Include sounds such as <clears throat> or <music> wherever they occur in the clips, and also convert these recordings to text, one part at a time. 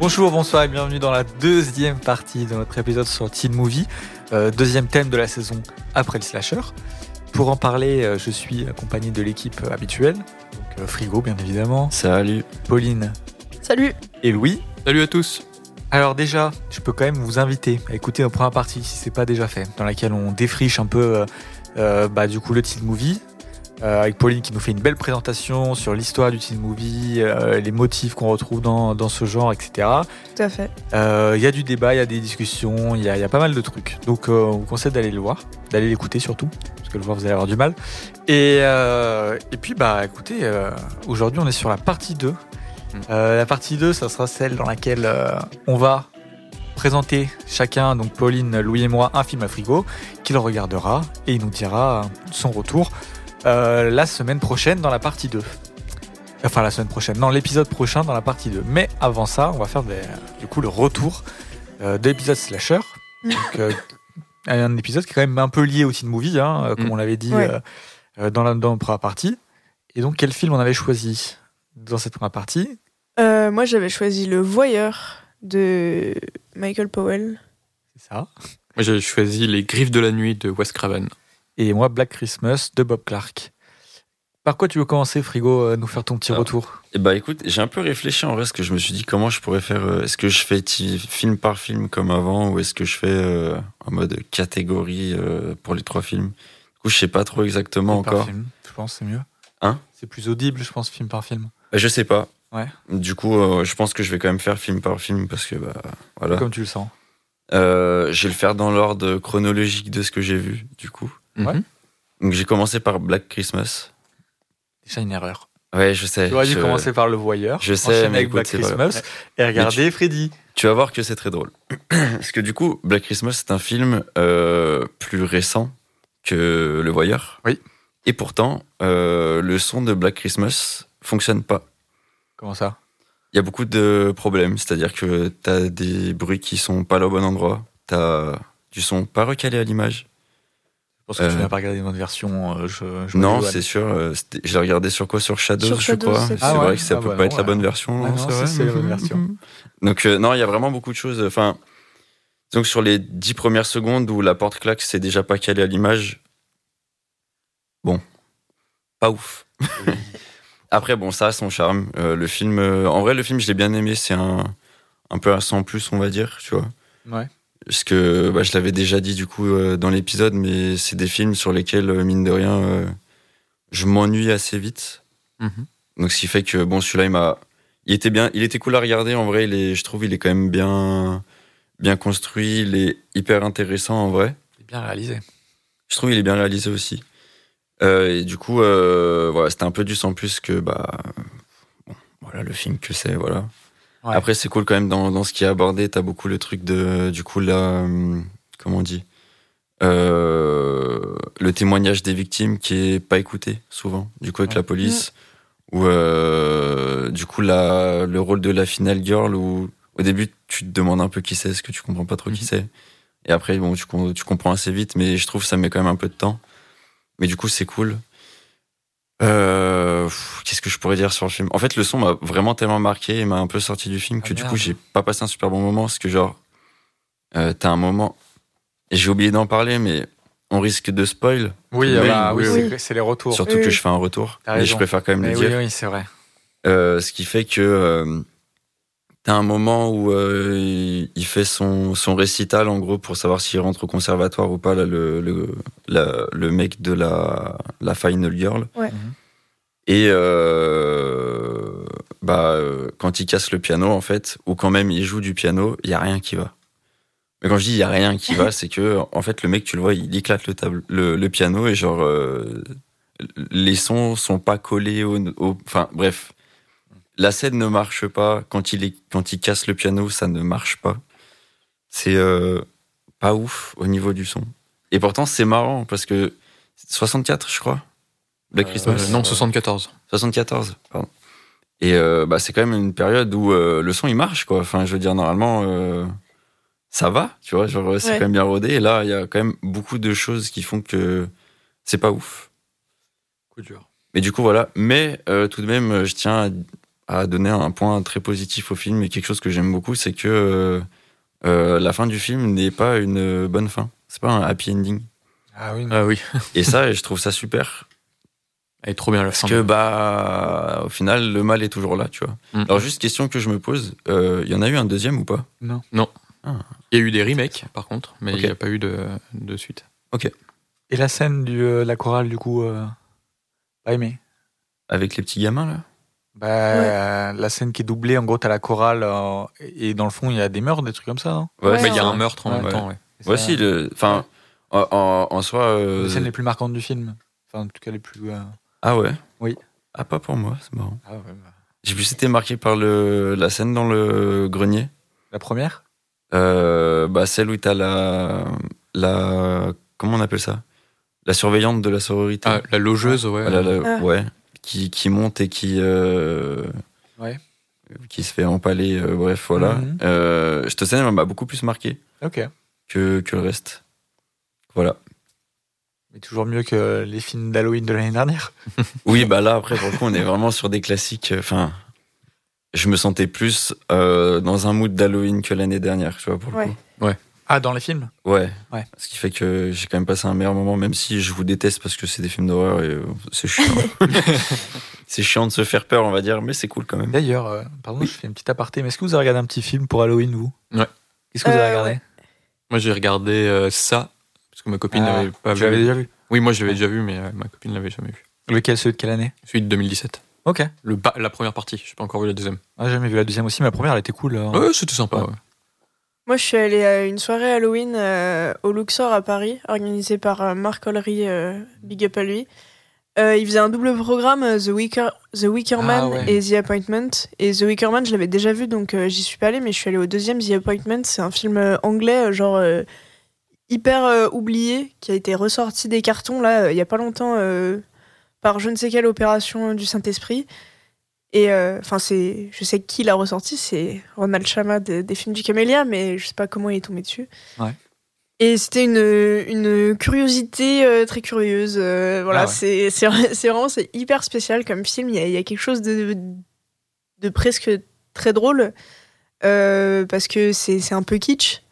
Bonjour, bonsoir et bienvenue dans la deuxième partie de notre épisode sur Teen Movie, euh, deuxième thème de la saison après le slasher. Pour en parler, euh, je suis accompagné de l'équipe habituelle, donc euh, Frigo bien évidemment, Salut. Pauline Salut et Louis. Salut à tous. Alors déjà, je peux quand même vous inviter à écouter notre première partie si c'est pas déjà fait, dans laquelle on défriche un peu euh, euh, bah, du coup le teen movie. Euh, avec Pauline qui nous fait une belle présentation sur l'histoire du teen movie, euh, les motifs qu'on retrouve dans, dans ce genre, etc. Tout à fait. Euh, Il y a du débat, il y a des discussions, il y, a- il y a pas mal de trucs. Donc euh, on vous conseille d'aller le voir, d'aller l'écouter surtout, parce que le voir vous allez avoir du mal. Et, euh, et puis bah écoutez, euh, aujourd'hui on est sur la partie 2. Euh, la partie 2, ça sera celle dans laquelle euh, on va présenter chacun, donc Pauline, Louis et moi, un film à frigo qu'il regardera et il nous dira son retour euh, la semaine prochaine dans la partie 2. Enfin la semaine prochaine, non l'épisode prochain dans la partie 2. Mais avant ça, on va faire des- du coup le retour euh, de l'épisode slasher. <laughs> Donc, euh, un épisode qui est quand même un peu lié au teen movie, hein, comme Mm. on l'avait dit Ouais. dans, la, dans la première partie. Et donc quel film on avait choisi dans cette première partie? Euh, moi, j'avais choisi Le Voyeur de Michael Powell. C'est ça. Moi, j'ai choisi Les Griffes de la Nuit de Wes Craven. Et moi Black Christmas de Bob Clark. Par quoi tu veux commencer, Frigo, euh, nous faire ton petit retour? Et bah écoute, j'ai un peu réfléchi en vrai, parce que je me suis dit comment je pourrais faire. euh, est-ce que je fais film par film comme avant, ou est-ce que je fais euh, en mode catégorie euh, pour les trois films? Du coup, je sais pas trop exactement Film par encore. film, je pense c'est mieux? Hein? C'est plus audible, je pense, film par film. Bah, je sais pas. Ouais. Du coup, je pense que je vais quand même faire film par film, parce que bah voilà. Comme tu le sens. Je vais le faire dans l'ordre chronologique de ce que j'ai vu, du coup. Ouais. Mhm. Donc j'ai commencé par Black Christmas. Déjà une erreur. Ouais, je sais. Tu aurais dû je- commencer par Le Voyeur. je sais, mais avec écoute, Black c'est Christmas et regarder Freddy. Tu vas voir que c'est très drôle. <clears throat> Parce que du coup, Black Christmas, c'est un film euh, plus récent que Le Voyeur. Oui. Et pourtant, euh, le son de Black Christmas fonctionne pas. Comment ça? Il y a beaucoup de problèmes. C'est-à-dire que t'as des bruits qui sont pas là au bon endroit. T'as du son pas recalé à l'image. Je pense que tu Euh, n'as pas regardé notre version. euh, je, je Non, c'est sûr. euh, Je l'ai regardé sur quoi? Sur Shadows, Sur je Shadows, crois. c'est. Ah ouais vrai que ça Ah peut pas être la bonne version. Ah non, c'est la bonne version. <laughs> Donc euh, non, il y a vraiment beaucoup de choses. Enfin, donc sur les dix premières secondes où la porte claque, c'est déjà pas calé à l'image. Bon, pas ouf. <laughs> Après, bon, ça a son charme. Euh, le film, euh, en vrai, le film, je l'ai bien aimé. C'est un, un peu un 100 plus, on va dire, tu vois. Ouais. Parce que bah, je l'avais déjà dit du coup euh, dans l'épisode, mais c'est des films sur lesquels, euh, mine de rien, euh, je m'ennuie assez vite. Mhm. Donc ce qui fait que bon, celui-là, il m'a, il était bien, il était cool à regarder. En vrai, il est, je trouve, il est quand même bien, bien construit. Il est hyper intéressant en vrai. C'est bien réalisé. Je trouve il est bien réalisé aussi. Et du coup, voilà, c'était un peu du sans plus que bah, bon, voilà le film que c'est, voilà. Ouais. Après, c'est cool quand même dans, dans ce qui est abordé. T'as beaucoup le truc de, du coup, là, hum, comment on dit, euh, le témoignage des victimes qui est pas écouté souvent, du coup avec Ouais. la police, ou euh, du coup la, le rôle de la final girl où au début tu te demandes un peu qui c'est, parce que tu comprends pas trop qui Mhm. c'est, et après bon tu, tu comprends assez vite, mais je trouve que ça met quand même un peu de temps, mais du coup c'est cool. Euh, Qu'est-ce que je pourrais dire sur le film? En fait, le son m'a vraiment tellement marqué et m'a un peu sorti du film Ah, que du merde. coup, j'ai pas passé un super bon moment. Parce que, genre, euh, t'as un moment. Et j'ai oublié d'en parler, mais on risque de spoil. Oui, Oui, bah, oui, oui, c'est- c'est les retours. Surtout Oui, que oui. je fais un retour. Mais je préfère quand même Mais le oui, dire. oui, c'est vrai. Euh, ce qui fait que t'as un moment où euh, il- fait son, son récital, en gros, pour savoir s'il rentre au conservatoire ou pas, là, le, le, la- le mec de la, la Final Girl. Ouais. Mhm. Et euh, bah, euh, quand il casse le piano, en fait, ou quand même il joue du piano, il y a rien qui va. Mais quand je dis il y a rien qui va, c'est que en fait le mec, tu le vois, il éclate le, table, le, le piano et genre euh, les sons sont pas collés au- enfin bref, la scène ne marche pas quand il est quand il casse le piano, ça ne marche pas. C'est euh, pas ouf au niveau du son. Et pourtant c'est marrant parce que 64, je crois. Black Euh, Christmas. Non, 74. 74, pardon. Et euh, bah, c'est quand même une période où euh, le son il marche quoi. Enfin, je veux dire normalement euh, ça va, tu vois, genre c'est Ouais. quand même bien rodé. Et là, il y a quand même beaucoup de choses qui font que c'est pas ouf. Coup dur. Mais du coup voilà. Mais euh, tout de même, je tiens à donner un point très positif au film et quelque chose que j'aime beaucoup, c'est que euh, euh, la fin du film n'est pas une bonne fin. C'est pas un happy ending. Ah oui. Ah oui, Et ça, je trouve ça super. elle est trop bien la Parce fin. que, bah, au final, le mal est toujours là, tu vois. Mm. Alors, juste question que je me pose, euh, il y en a eu un deuxième ou pas? Il y a eu des remakes par contre, mais Ok. il n'y a pas eu de, de suite. Et la scène de euh, la chorale, du coup, euh, pas aimé. Avec les petits gamins, là? Bah, euh, la scène qui est doublée, en gros, t'as la chorale euh, et dans le fond, il y a des meurtres, des trucs comme ça. hein. Ouais, Mais il y a ouais. un meurtre en Ouais. même temps, ouais. Aussi, le- enfin, en, en- soi. euh, Les scènes les plus marquantes du film. Enfin, en tout cas, les plus. euh, Ah ouais? Oui. Ah, pas pour moi, c'est marrant. Ah ouais, bah. J'ai plus été marqué par le, la scène dans le grenier. La première? Euh, bah, celle où t'as la, la. Comment on appelle ça? La surveillante de la sororité. Ah, la logeuse, ouais. La- Ah. ouais. Qui, qui monte et qui. euh, Ouais. Qui se fait empaler, euh, bref, voilà. Euh, cette scène elle m'a beaucoup plus marqué que, que le reste. Voilà. Mais toujours mieux que les films d'Halloween de l'année dernière. <laughs> Oui, bah là, après, pour le coup, on est vraiment sur des classiques. euh, Enfin, je me sentais plus euh, dans un mood d'Halloween que l'année dernière, tu vois, pour le Ouais. coup. Ah, dans les films? Ouais. Ouais. Ce qui fait que j'ai quand même passé un meilleur moment, même si je vous déteste parce que c'est des films d'horreur et euh, c'est chiant. <laughs> c'est chiant de se faire peur, on va dire, mais c'est cool quand même. D'ailleurs, euh, pardon, je fais une petite aparté, mais est-ce que vous avez regardé un petit film pour Halloween, vous? Ouais. Qu'est-ce que vous Euh, avez regardé Moi j'ai regardé euh, ça, parce que ma copine Ah, n'avait pas Tu vu. l'avais déjà vu? Oui, moi je l'avais déjà vu, mais euh, ma copine l'avait jamais vu. Lequel, celui de quelle année? Celui de 2017. Ok. Le la première partie, j'ai pas encore vu la deuxième. Ah, j'ai jamais vu la deuxième aussi, mais la première, elle était cool. euh. Ouais, c'était sympa. Ouais. Moi, je suis allée à une soirée Halloween euh, au Luxor à Paris, organisée par euh, Marc Ollery, euh, big up à lui. Il faisait un double programme, The Wicker, The Wicker Ah, Man ouais. et The Appointment. Et The Wicker Man, je l'avais déjà vu, donc j'y suis pas allée, mais je suis allée au deuxième, The Appointment. C'est un film anglais, genre hyper oublié, qui a été ressorti des cartons, là, il y a pas longtemps, par je ne sais quelle opération du Saint-Esprit. Et euh, enfin, c'est, je sais qui l'a ressorti, c'est Ronald Chama de- des films du Camélia, mais je sais pas comment il est tombé dessus. Ouais. Et c'était une, une curiosité euh, très curieuse. euh, voilà, Ah ouais. c'est, c'est, vra- c'est vraiment c'est hyper spécial comme film. Il y a, il y a quelque chose de, de presque très drôle parce que c'est, c'est un peu kitsch.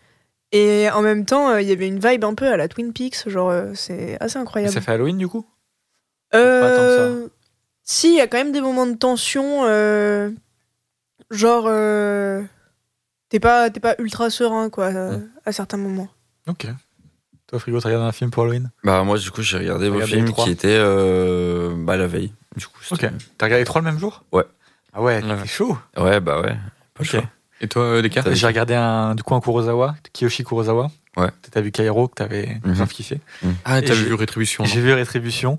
Et en même temps, il y avait une vibe un peu à la Twin Peaks, genre c'est assez incroyable. ça fait Halloween, du coup? Pas tant que Si, il y a quand même des moments de tension, euh, genre euh, t'es pas t'es pas ultra serein quoi euh, Mm. à certains moments. Ok. Toi, Frigo, t'as regardé un film pour Halloween? Bah, moi, du coup, j'ai regardé vos films qui étaient euh, bah, la veille. Du coup, Ok. T'as regardé trois le même jour? Ouais. Ah ouais, Ouais. c'est chaud. Ouais, bah ouais. Pas choix. Et toi, Descartes J'ai regardé un, du coup un Kurosawa, Kiyoshi Kurosawa. Ouais. T'as vu Kairo, que t'avais Mhm. grave kiffé. Ah, t'as vu Rétribution J'ai vu Rétribution.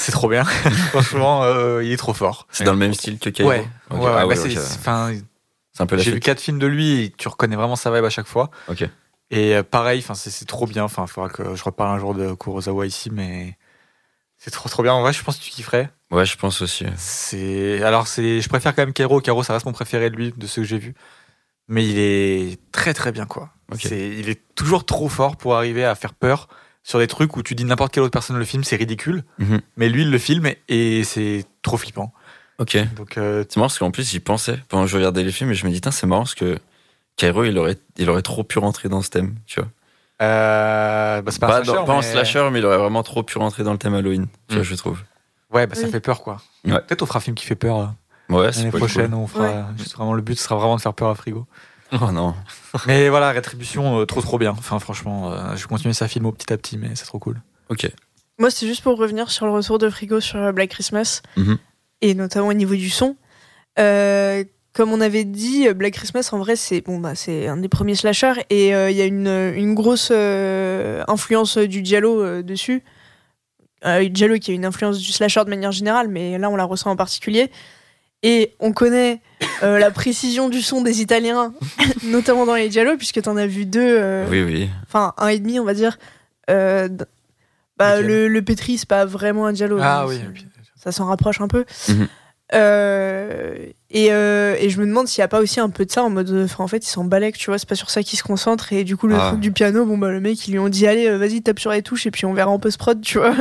C'est trop bien. <laughs> Franchement, euh, il est trop fort. C'est dans le même style que Cairo Ouais. Ok. Ouais, Ah bah ouais, c'est- ok. c'est- un peu la J'ai vu quatre films de lui et tu reconnais vraiment sa vibe à chaque fois. Ok. Et euh, pareil, c'est trop bien. Enfin, il faudra que je reparle un jour de Kurosawa ici, mais c'est trop trop bien. En vrai, je pense que tu kifferais. Ouais, je pense aussi. C'est alors c'est, je préfère quand même Kairo. Kairo, ça reste mon préféré de lui de ceux que j'ai vus. Mais il est très très bien quoi. Ok. C'est, il est toujours trop fort pour arriver à faire peur sur des trucs où tu dis n'importe quelle autre personne le filme, c'est ridicule. Mhm. Mais lui, il le filme et c'est trop flippant. Ok. Donc euh, C'est marrant parce qu'en plus, j'y pensais pendant que je regardais les films et je me dis, c'est marrant parce que Cairo, il aurait, il aurait trop pu rentrer dans ce thème, tu vois. euh, bah, pas, Pas, un slasher, dans- pas en slasher, mais il aurait vraiment trop pu rentrer dans le thème Halloween, tu vois, Mm. je trouve. Ouais, bah ça Oui. fait peur quoi. Ouais. Peut-être on fera un film qui fait peur. euh, Ouais, c'est L'année prochaine, cool. on fera. juste vraiment, le but sera vraiment de faire peur à Frigo. Oh non. <laughs> Mais voilà, Rétribution, euh, trop trop bien. Enfin, franchement, euh, je vais continuer sa film au petit à petit, mais c'est trop cool. Ok. Moi, c'est juste pour revenir sur le retour de Frigo sur Black Christmas Mhm. et notamment au niveau du son. Euh, comme on avait dit, Black Christmas en vrai c'est bon bah c'est un des premiers slashers et euh, il y a une, une grosse euh, influence du giallo euh, dessus. Euh, giallo qui a une influence du slasher de manière générale, mais là on la ressent en particulier. Et on connaît euh, la précision du son des Italiens, <laughs> notamment dans les giallo, puisque t'en as vu deux. euh, Oui, oui. enfin un et demi on va dire Euh, bah, le, le pétri c'est pas vraiment un dialogue Ah hein, oui, ça s'en rapproche un peu. Euh, Et, euh, et je me demande s'il y a pas aussi un peu de ça en mode, enfin en fait, il s'en balèque, tu vois, c'est pas sur ça qu'il se concentre. Et du coup, le Ah. truc du piano, bon bah le mec, ils lui ont dit, allez, euh, vas-y, tape sur les touches et puis on verra en post-prod, tu vois.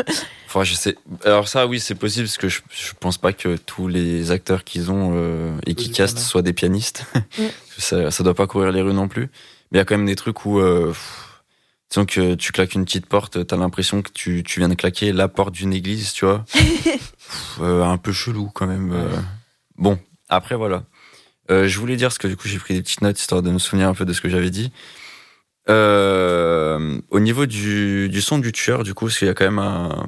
Enfin, je sais. Alors ça, oui, c'est possible parce que je, je pense pas que tous les acteurs qu'ils ont euh, et qui castent piano. soient des pianistes. Mm. <laughs> ça, ça doit pas courir les rues non plus. Mais il y a quand même des trucs où, euh, pff, disons que tu claques une petite porte, t'as l'impression que tu, tu viens de claquer la porte d'une église, tu vois. <laughs> Pff, euh, un peu chelou quand même. Bon, après voilà. Euh, je voulais dire parce que du coup j'ai pris des petites notes histoire de me souvenir un peu de ce que j'avais dit. Euh, au niveau du, du son du tueur, du coup, parce qu'il y a quand même un,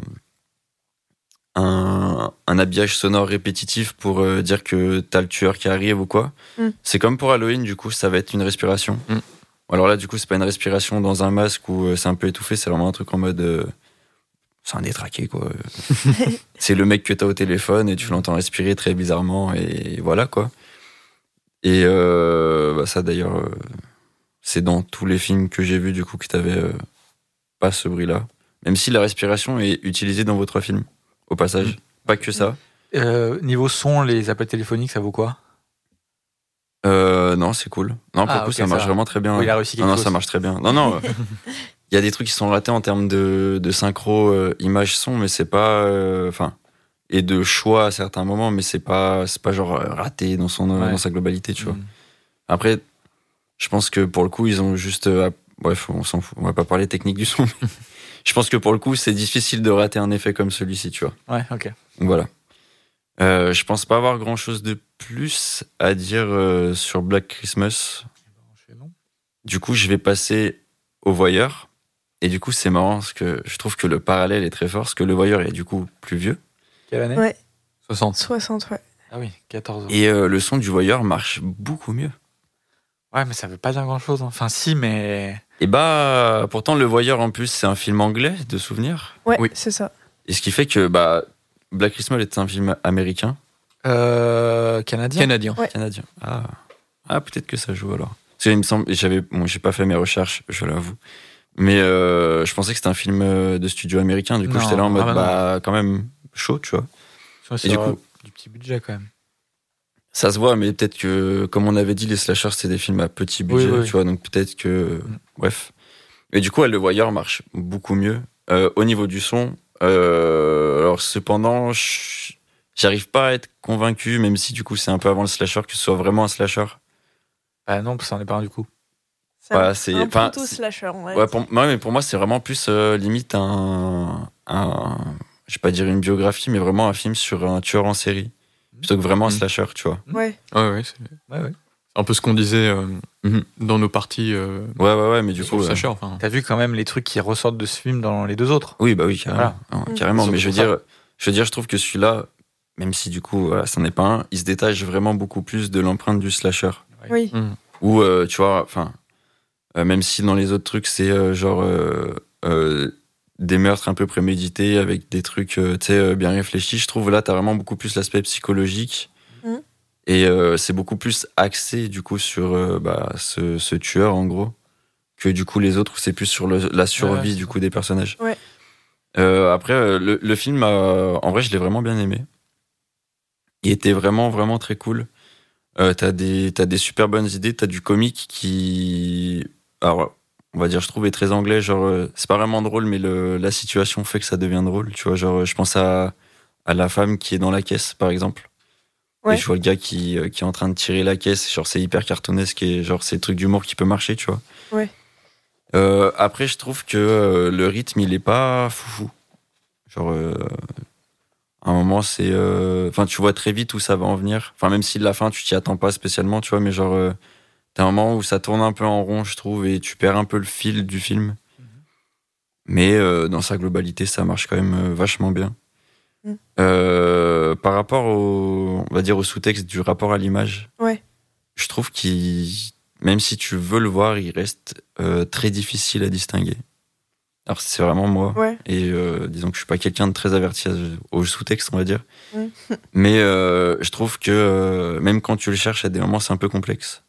un, un habillage sonore répétitif pour euh, dire que t'as le tueur qui arrive ou quoi. Mm. C'est comme pour Halloween, du coup, ça va être une respiration. Mm. Alors là, du coup, c'est pas une respiration dans un masque où c'est un peu étouffé, c'est vraiment un truc en mode. C'est un détraqué, quoi. <laughs> c'est le mec que t'as au téléphone et tu l'entends respirer très bizarrement et voilà, quoi. Et euh, bah, ça, d'ailleurs, euh, c'est dans tous les films que j'ai vus, du coup, que t'avais euh, pas ce bruit-là. Même si la respiration est utilisée dans votre film, au passage. Pas que ça. Euh, niveau son, les appels téléphoniques, ça vaut quoi? Euh, non, c'est cool. Non, pour Ah, le coup, ça marche ça- vraiment très bien. Oui, il a réussi quelque non, non, ça marche très bien. Non, non. <laughs> euh, Il y a des trucs qui sont ratés en termes de, de synchro, euh, image, son, mais c'est pas. euh, Enfin. et de choix à certains moments, mais c'est pas, c'est pas genre euh, raté dans, son, Ouais. dans sa globalité, tu vois. Mm. Après, je pense que pour le coup, ils ont juste. euh, bref, on s'en fout. On va pas parler technique du son. mais <laughs> je pense que pour le coup, c'est difficile de rater un effet comme celui-ci, tu vois. Ouais, ok. Donc voilà. Euh, je pense pas avoir grand chose de plus à dire euh, sur Black Christmas. Du coup, je vais passer au voyeur. Et du coup, c'est marrant parce que je trouve que le parallèle est très fort parce que le voyeur est du coup plus vieux. Quelle année Ouais. 60. 60, ouais. Ah oui, 14 ans. Et euh, le son du voyeur marche beaucoup mieux. Ouais, mais ça veut pas dire grand chose. Enfin, si, mais. Et bah, pourtant, le voyeur en plus, c'est un film anglais de souvenirs. Ouais, Oui. c'est ça. Et ce qui fait que bah, Black Christmas est un film américain, Euh, canadien Canadien. Ouais. canadien. Ah, ah peut-être que ça joue alors. Parce qu'il me semble, j'avais, bon, j'ai pas fait mes recherches, je l'avoue. Mais euh, je pensais que c'était un film euh, de studio américain. Du coup, j'étais là en mode, ah bah bah, quand même chaud, tu vois. C'est Et du coup- du petit budget quand même. Ça se voit, mais peut-être que, comme on avait dit, les slashers, c'est des films à petit budget, Oui, oui. tu vois, donc peut-être que. Mm. Bref. Et du coup, le voyeur marche beaucoup mieux. Euh, au niveau du son, euh, alors cependant, j'arrive pas à être convaincu, même si du coup, c'est un peu avant le slasher, que ce soit vraiment un slasher. Ah non, ça en est pas un du coup. C'est Voilà, un, c'est- un enfin, plutôt slasher, Ouais, pour, ouais, mais pour moi, c'est vraiment plus euh, limite un, un. Je vais pas dire une biographie, mais vraiment un film sur un tueur en série. Plutôt que vraiment un Mm. slasher, tu vois. Ouais. Ouais, ouais, c'est Ouais, ouais. un peu ce qu'on disait euh, Mhm. dans nos parties euh, Ouais, ouais, ouais, mais du coup. le euh, slasher. Enfin, T'as vu quand même les trucs qui ressortent de ce film dans les deux autres? Oui, bah oui, carrément. Voilà. Non, Mm. carrément. Mais je veux dire, je veux dire, je trouve que celui-là, même si du coup, voilà, ça n'est pas un, il se détache vraiment beaucoup plus de l'empreinte du slasher. Oui. Ou, euh, tu vois, enfin, même si dans les autres trucs, c'est euh, genre euh, euh, des meurtres un peu prémédités avec des trucs, euh, tu euh, bien réfléchis, je trouve là, t'as vraiment beaucoup plus l'aspect psychologique. Mhm. Et euh, c'est beaucoup plus axé, du coup, sur euh, bah, ce, ce tueur, en gros, que du coup, les autres, c'est plus sur le- la survie, Ouais, du coup, des personnages. Ouais. Euh, après, euh, le, le film, euh, en vrai, je l'ai vraiment bien aimé. Il était vraiment, vraiment très cool. Euh, t'as des, t'as des super bonnes idées, t'as du comique qui, alors, on va dire, je trouve est très anglais. Genre, euh, c'est pas vraiment drôle, mais le, la situation fait que ça devient drôle. Tu vois, genre, je pense à, à la femme qui est dans la caisse, par exemple. Ouais. Et je vois le gars qui, euh, qui est en train de tirer la caisse. Genre, c'est hyper cartoonesque et genre, c'est le truc d'humour qui peut marcher, tu vois. Ouais. Euh, après, je trouve que euh, le rythme, il est pas foufou. Genre, euh, à un moment, c'est. Enfin, tu vois très vite où ça va en venir. Enfin, même si la fin, tu t'y attends pas spécialement, tu vois, mais genre, t'as un moment où ça tourne un peu en rond, je trouve, et tu perds un peu le fil du film. Mais euh, dans sa globalité, ça marche quand même euh, vachement bien. Mm. Euh, par rapport au, on va dire, au sous-texte du rapport à l'image, Ouais. je trouve qu'il, même si tu veux le voir, il reste euh, très difficile à distinguer. Alors c'est vraiment moi. Ouais. Et disons que je suis pas quelqu'un de très averti au sous-texte, on va dire. Mm. <laughs> Mais je trouve que même quand tu le cherches, à des moments, c'est un peu complexe.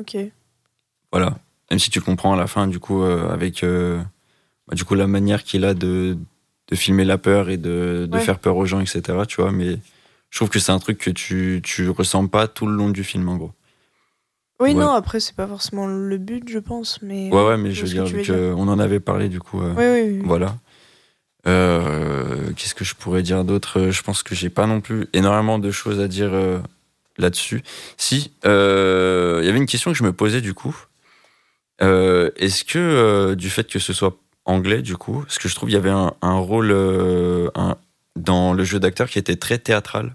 Ok. Voilà. Même si tu comprends à la fin, du coup, euh, avec euh, bah, du coup la manière qu'il a de, de filmer la peur et de, de Ouais. faire peur aux gens, etc. Tu vois, mais Je trouve que c'est un truc que tu, tu ressens pas tout le long du film, en gros. Oui, Ouais. non, après, c'est pas forcément le but, je pense. Mais... Ouais, ouais, mais je veux dire, que dire. qu'on en avait parlé, du coup. euh, Oui, oui, oui. Voilà. Euh, Qu'est-ce que je pourrais dire d'autre? Je pense que j'ai pas non plus énormément de choses à dire euh, là-dessus. Si, euh, il y avait une question que je me posais du coup. Euh, Est-ce que euh, du fait que ce soit anglais, du coup, parce que je trouve il y avait un, un rôle un- dans le jeu d'acteur qui était très théâtral.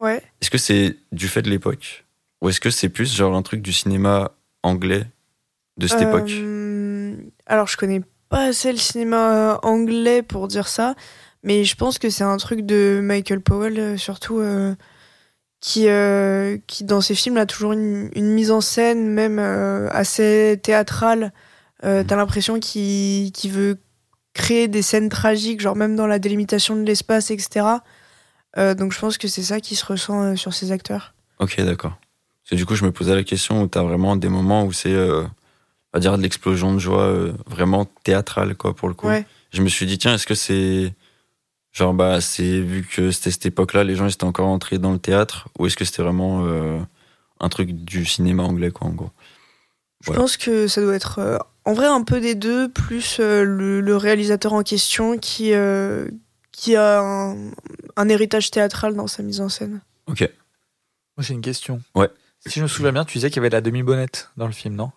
Ouais. Est-ce que c'est du fait de l'époque? Ou est-ce que c'est plus genre un truc du cinéma anglais de cette époque? Alors, je connais pas assez le cinéma anglais pour dire ça, mais je pense que c'est un truc de Michael Powell, surtout, qui, euh, qui, dans ses films, a toujours une, une mise en scène, même euh, assez théâtrale. Euh, Mhm. T'as l'impression qu'il qu'il veut créer des scènes tragiques, genre même dans la délimitation de l'espace, etc. Euh, donc, je pense que c'est ça qui se ressent sur ces acteurs. Ok, d'accord. Parce que du coup, je me posais la question où tu as vraiment des moments où c'est, on va dire, de l'explosion de joie vraiment théâtrale, quoi, pour le coup. Ouais. Je me suis dit, tiens, est-ce que c'est. Genre, bah, c'est vu que c'était cette époque-là, les gens ils étaient encore entrés dans le théâtre, ou est-ce que c'était vraiment euh, un truc du cinéma anglais, quoi, en gros? Je Voilà. pense que ça doit être euh, en vrai un peu des deux, plus euh, le, le réalisateur en question qui, euh, qui a un, un héritage théâtral dans sa mise en scène. Ok. Moi, j'ai une question. Ouais. Si je me souviens bien, tu disais qu'il y avait la demi-bonnette dans le film, non?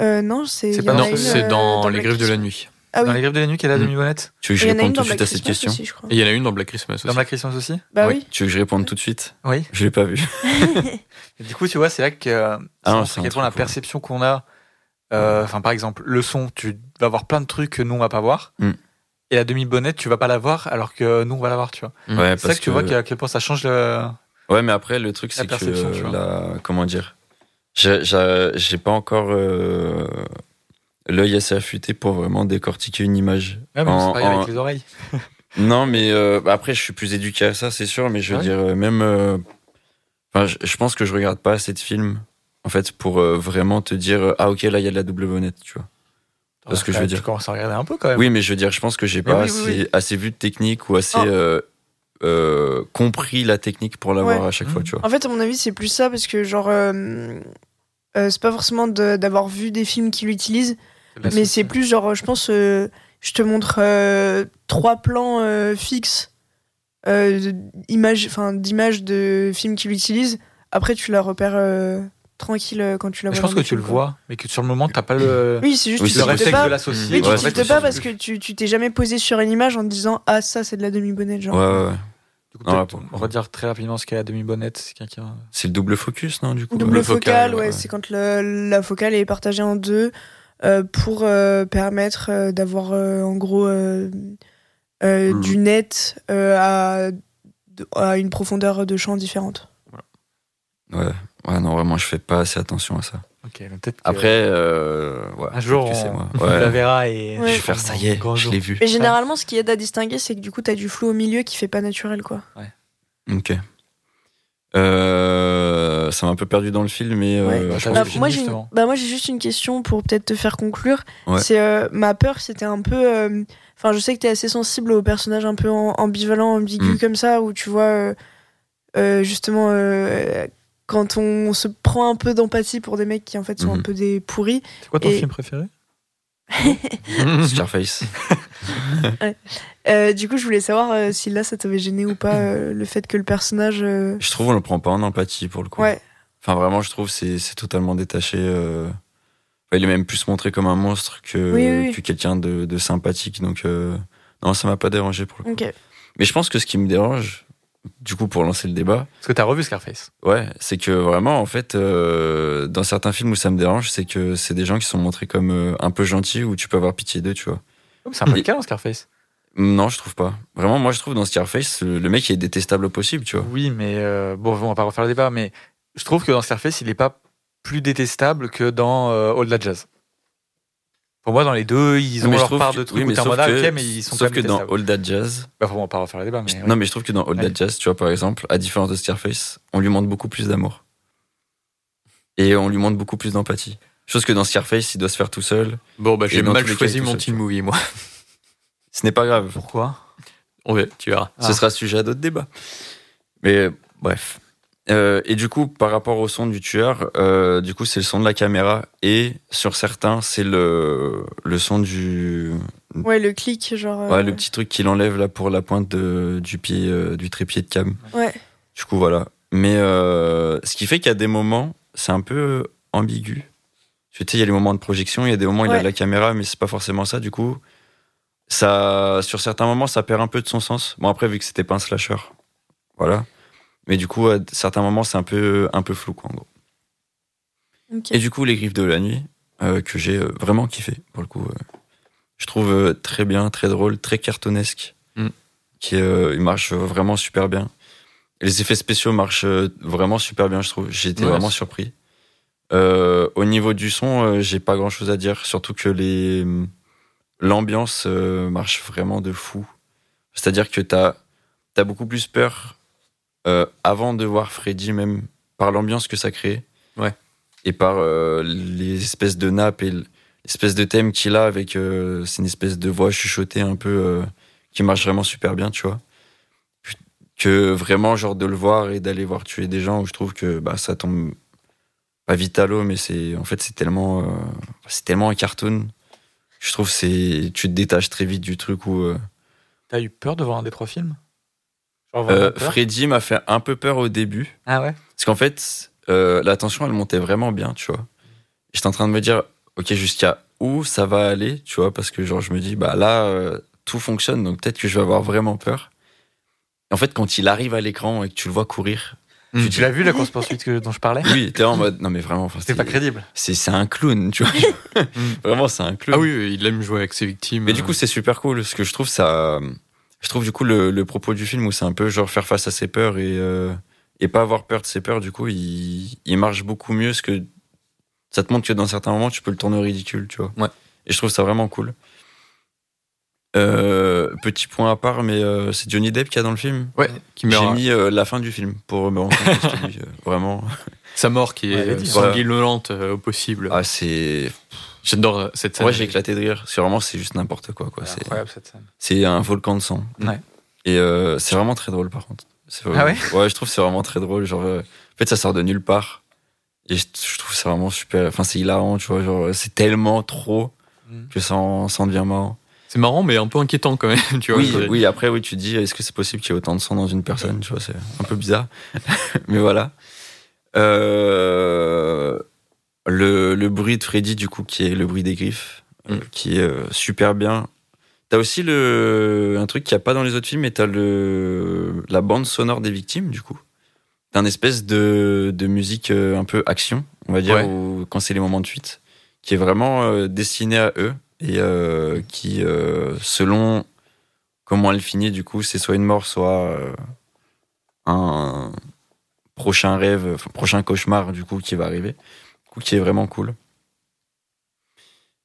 Euh, non, c'est. C'est dans- dans Les Griffes de la. Nuit. Ah Dans les griffes de la nuit, qu'il y a la Mm. demi-bonnette Tu veux que je réponde tout de suite Black à cette Christmas question aussi. Et il y en a une dans Black Christmas aussi. Dans Black Christmas aussi Bah Ouais. oui. Tu veux que je réponde tout de suite? Oui. Je l'ai pas vu. <laughs> <laughs> Du coup, tu vois, c'est là que euh, Ah c'est à la perception qu'on a. euh, Enfin, par exemple, le son, tu vas voir plein de trucs que nous on va pas voir. Mm. Et la demi-bonnette, tu vas pas la voir alors que nous on va la voir, tu vois. Mm. Ouais, C'est ça que tu vois qu'à quel point ça change le. Ouais, mais après, le truc, c'est que perception, tu euh, vois. la- comment dire? J'ai pas encore euh, l'œil assez affûté pour vraiment décortiquer une image. Ouais, mais En- c'est pareil en- avec les oreilles. <laughs> Non, mais euh, bah après, je suis plus éduqué à ça, c'est sûr, mais je veux Ouais. dire, euh, même. euh, je, je pense que je regarde pas assez de films, en fait, pour euh, vraiment te dire, ah, ok, là, il y a de la double bonnette, tu vois. C'est ce que je veux Tu commences à regarder un peu quand même. Oui, mais je veux dire, je pense que j'ai Mais pas oui, assez, oui. assez vu de technique ou assez Oh. euh, euh, compris la technique pour l'avoir Ouais. à chaque fois, tu vois. En fait, à mon avis, c'est plus ça parce que, genre, euh, euh, c'est pas forcément de- d'avoir vu des films qui l'utilisent, mais c'est plus genre, je pense, euh, je te montre euh, trois plans euh, fixes euh, de- images- enfin, d'images de films qui l'utilisent. Après, tu la repères euh, tranquille quand tu la Mais vois. Je pense que le tu le vois, mais que sur le moment, t'as pas le, Oui, c'est juste Oui, le tu te réflexe pas. de l'associer. Oui, Ouais, tu pas parce que tu tu t'es jamais posé sur une image en te disant ah ça c'est de la demi-bonnette genre. Ouais, ouais. Du coup, Non, là, peut-être, pour- on va dire très rapidement ce qu'est la demi-bonnette. C'est le double focus, non, du coup Double Le focale, focal, ouais, ouais. c'est quand le- la focale est partagée en deux pour euh, permettre euh, d'avoir euh, en gros euh, euh, Mm. du net euh, à, à une profondeur de champ différente. Ouais, ouais, non, vraiment, je fais pas assez attention à ça. Mais Après, euh, ouais, un jour, on, moi. <laughs> on Ouais. la verra et. Ouais. Je vais faire ça y est, je l'ai vu. Mais généralement, ce qui aide à distinguer, c'est que du coup, t'as du flou au milieu qui fait pas naturel, quoi. Ok. Euh, ça m'a un peu perdu dans le film, mais euh, Ouais. je Bah, pense Bah, moi, j'ai une- justement. bah, moi, j'ai juste une question pour peut-être te faire conclure. Ouais. C'est euh, ma peur, c'était un peu. euh, Enfin, je sais que t'es assez sensible aux personnages un peu am- ambivalents, ambigus Mm. comme ça, où tu vois euh, euh, justement euh, quand on se prend un peu d'empathie pour des mecs qui en fait sont un Mhm. peu des pourris. C'est quoi ton Et- film préféré? <laughs> Scarface. Euh, du coup, je voulais savoir euh, si là, ça t'avait gêné ou pas euh, le fait que le personnage. Je trouve on le prend pas en empathie pour le coup. Ouais. Enfin, vraiment, je trouve c'est c'est totalement détaché. Enfin, il est même plus montré comme un monstre que, Oui, oui, oui. que quelqu'un de, de sympathique. Donc, non, ça m'a pas dérangé pour le coup. Ok. Mais je pense que ce qui me dérange, du coup, pour lancer le débat, Parce que t'as revu Scarface. ouais, c'est que vraiment, en fait, euh, dans certains films où ça me dérange, c'est que c'est des gens qui sont montrés comme euh, un peu gentils où tu peux avoir pitié d'eux, tu vois. Oh, C'est un peu le cas dans Scarface. Non, je trouve pas. Vraiment, moi, je trouve dans Scarface, le mec est détestable au possible, tu vois. Oui, mais euh, bon, on va pas refaire le débat, mais je trouve que dans Scarface, il est pas plus détestable que dans euh, All That Jazz. Pour moi, dans les deux, ils ont Mais leur part que- de trucs oui, mais sauf ah, que- ok, mais ils sont Sauf que dans. All That Jazz, Bah, on va pas refaire le débat, mais. ouais. Non, mais je trouve que dans All. That Jazz, tu vois, par exemple, à différence de Scarface, on lui montre beaucoup plus d'amour. Et on lui montre beaucoup plus d'empathie. Chose que dans Scarface, il doit se faire tout seul. Bon, bah, j'ai mal les choisi mon teen movie, moi. <laughs> Ce n'est pas grave. Pourquoi? On verra, tu verras. Ah. Ce sera sujet à d'autres débats. Mais bref. Euh, et du coup, par rapport au son du tueur, euh, du coup, c'est le son de la caméra et sur certains, c'est le, le son du, Ouais, le clic, genre. ouais, euh, le petit truc qu'il enlève là pour la pointe de, du pied, du trépied de cam. Ouais. Du coup, voilà. Mais ce qui fait qu'il y a des moments, c'est un peu ambigu. Tu sais, il y a les moments de projection, il y a des moments où il y a Ouais. de la caméra, mais c'est pas forcément ça. Du coup, ça, sur certains moments, ça perd un peu de son sens. Bon, après, vu que c'était pas un slasher, voilà. Mais du coup, à certains moments, c'est un peu, un peu flou, quoi, en gros. Et du coup, les griffes de la nuit, euh, que j'ai euh, vraiment kiffé, pour le coup. euh, je trouve euh, très bien, très drôle, très cartoonesque. Mm. Qui, euh, il marche vraiment super bien. Et les effets spéciaux marchent euh, vraiment super bien, je trouve. J'ai été Ouais, vraiment surpris. Euh, au niveau du son, euh, j'ai pas grand chose à dire, surtout que les l'ambiance euh, marche vraiment de fou. C'est-à-dire que t'as as beaucoup plus peur euh, avant de voir Freddy, même par l'ambiance que ça crée. Ouais. Et par euh, les espèces de nappes et l'espèce de thème qu'il a avec. euh, c'est une espèce de voix chuchotée un peu euh, qui marche vraiment super bien, tu vois. Que vraiment, genre, de le voir et d'aller voir tuer des gens où je trouve que bah, ça tombe pas vite à l'eau, mais c'est en fait, c'est tellement, euh, c'est tellement un cartoon. Je trouve que c'est tu te détaches très vite du truc où. euh, T'as eu peur de voir un des trois films? Euh, Freddy m'a fait un peu peur au début. Ah ouais Parce qu'en fait, euh, la tension, elle montait vraiment bien, tu vois. J'étais en train de me dire, ok, jusqu'à où ça va aller, tu vois, parce que genre, je me dis, bah là, euh, tout fonctionne, donc peut-être que je vais avoir vraiment peur. En fait, quand il arrive à l'écran et que tu le vois courir. Tu l'as vu la course-poursuite que- dont je parlais oui, t'es en mode, non mais vraiment, enfin, C'était pas crédible. c'est c'est un clown, tu vois. <laughs> vraiment, c'est un clown. Ah oui, oui, il aime jouer avec ses victimes. Mais du coup, c'est super cool, parce que je trouve ça. Je trouve du coup le, le propos du film où c'est un peu genre faire face à ses peurs et, euh, et pas avoir peur de ses peurs, du coup, il, il marche beaucoup mieux, parce que ça te montre que dans certains moments, tu peux le tourner au ridicule, tu vois. Ouais. Et je trouve ça vraiment cool. Euh, petit point à part, mais euh, c'est Johnny Depp qui a dans le film? ouais, qui J'ai meurt. mis euh, la fin du film pour me rendre compte lui, vraiment. Sa mort qui Ouais, est dit, sanguinolente au possible. Ah, c'est. J'adore cette scène. Ouais, j'ai éclaté de rire. C'est vraiment, c'est juste n'importe quoi, quoi. C'est C'est- incroyable cette scène. C'est un volcan de sang. Ouais. Et euh, c'est vraiment très drôle par contre. C'est vraiment- Ah ouais? Ouais, je trouve que c'est vraiment très drôle. Genre, euh, en fait, ça sort de nulle part. Et je, je trouve ça vraiment super. Enfin, c'est hilarant, tu vois. Genre, c'est tellement trop Mhm. que ça en, ça en devient marrant. C'est marrant, mais un peu inquiétant quand même. <laughs> Tu vois, Oui, c'est- oui, après, oui, tu te dis, est-ce que c'est possible qu'il y ait autant de sang dans une personne Tu vois, c'est un peu bizarre. <laughs> Mais voilà. Euh, le, le bruit de Freddy, du coup, qui est le bruit des griffes, euh, Mm. qui est euh, super bien. T'as aussi le, un truc qu'il n'y a pas dans les autres films, mais t'as le, la bande sonore des victimes, du coup. T'as un espèce de, de musique euh, un peu action, on va dire, Ouais. où- quand c'est les moments de fuite, qui est vraiment destinée à eux et euh, qui, euh, selon comment elle finit, du coup, c'est soit une mort, soit euh, un prochain rêve, enfin, prochain cauchemar, du coup, qui va arriver. Qui est vraiment cool.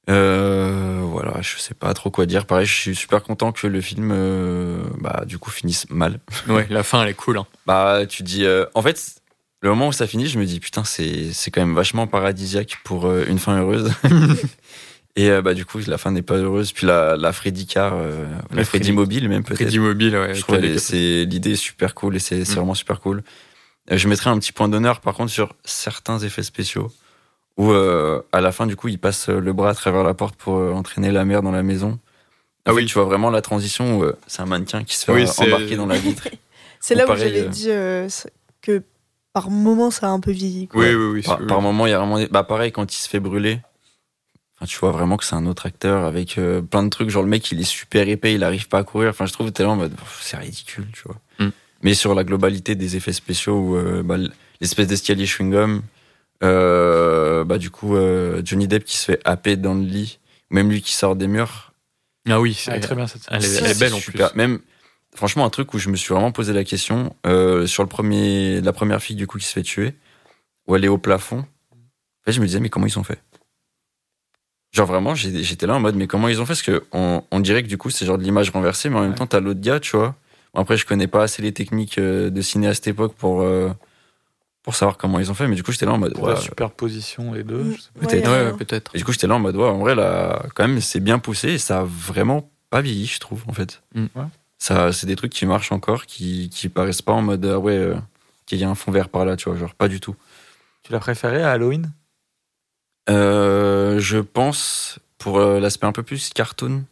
Euh, voilà, je sais pas trop quoi dire. Pareil, je suis super content que le film, euh, bah, du coup, finisse mal. <laughs> Ouais, la fin, elle est cool. hein. Bah, tu dis, euh, en fait, le moment où ça finit, je me dis, putain, c'est, c'est quand même vachement paradisiaque pour une fin heureuse. <laughs> Et bah, du coup, la fin n'est pas heureuse. Puis la, la Freddy Car, la Freddy Freddy- Mobile, même peut-être. Crédit mobile, ouais. Je trouve les- c'est l'idée est super cool et c'est c'est Mm. vraiment super cool. Je mettrais un petit point d'honneur par contre sur certains effets spéciaux où euh, à la fin du coup il passe le bras à travers la porte pour euh, entraîner la mère dans la maison. Ah Ah oui, oui. tu vois vraiment la transition où euh, c'est un mannequin qui se fait Oui, embarquer dans la vitre. <laughs> C'est là où j'avais euh, dit euh, que par moment ça a un peu vieilli. quoi. Oui, oui, oui. par, par moment il y a vraiment des... bah pareil quand il se fait brûler. Enfin, tu vois vraiment que c'est un autre acteur avec euh, plein de trucs genre le mec il est super épais, il arrive pas à courir. Enfin je trouve tellement en mode pff, c'est ridicule, tu vois. Mm. Mais sur la globalité des effets spéciaux où euh, bah, l'espèce d'escalier chewing-gum euh, bah du coup euh, Johnny Depp qui se fait happer dans le lit, même lui qui sort des murs. Ah oui, c'est très bien cette scène. Elle est, C'est- elle est belle en super. plus. Même franchement un truc où je me suis vraiment posé la question euh, sur le premier la première fille du coup qui se fait tuer où elle est au plafond. En fait, je me disais mais comment ils ont fait? Genre vraiment j'étais là en mode mais comment ils ont fait? Parce que on, on dirait que du coup c'est genre de l'image renversée mais en même Ouais. temps t'as l'autre gars tu vois. Bon, après je connais pas assez les techniques euh, de ciné à cette époque pour euh, pour savoir comment ils ont fait mais du coup j'étais là en mode ouais, la superposition les deux. Mm. je sais pas. Peut-être. Ouais, Ouais, peut-être. et du coup j'étais là en mode ouais en vrai là quand même c'est bien poussé et ça a vraiment pas vieilli je trouve en fait. Mm. Ouais. Ça, c'est des trucs qui marchent encore, qui, qui paraissent pas en mode ah ouais, euh, qu'il y a un fond vert par là, tu vois, genre pas du tout. Tu l'as préféré à Halloween? Euh, je pense pour euh, l'aspect un peu plus cartoon,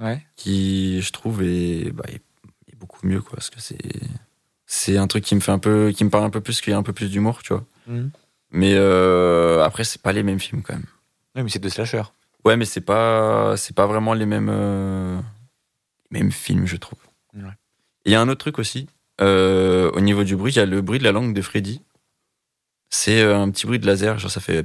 Ouais. qui je trouve est, bah, est- est beaucoup mieux quoi, parce que c'est c'est un truc qui me fait un peu, qui me parle un peu plus, qu'il y a un peu plus d'humour, tu vois. Mais euh, après, c'est pas les mêmes films quand même. Oui, mais c'est de slasher. Ouais, mais c'est pas, c'est pas vraiment les mêmes, euh, mêmes films, je trouve. Ouais. Il y a un autre truc aussi. euh, au niveau du bruit, il y a le bruit de la langue de Freddy. C'est euh, un petit bruit de laser, genre ça fait.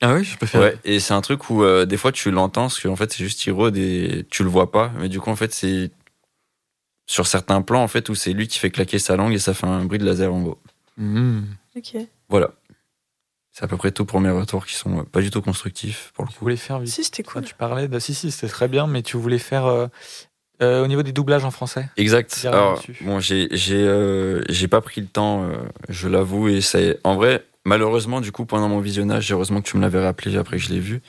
Ah oui, je peux faire. Ouais, et c'est un truc où euh, des fois tu l'entends, parce qu'en fait c'est juste Hiro et tu le vois pas, mais du coup en fait c'est sur certains plans en fait où c'est lui qui fait claquer sa langue et ça fait un bruit de laser en gros. Mhm. Ok. Voilà. C'est à peu près tout pour mes retours qui sont euh, pas du tout constructifs pour le Tu coup. voulais faire vite. Si, c'était cool. tu parlais de. Si, si, c'était très bien, mais tu voulais faire euh, euh, au niveau des doublages en français. Exact. Alors, bon, j'ai j'ai euh, j'ai pas pris le temps, euh, je l'avoue, et c'est en vrai, malheureusement, du coup, pendant mon visionnage, heureusement que tu me l'avais rappelé après que je l'ai vu,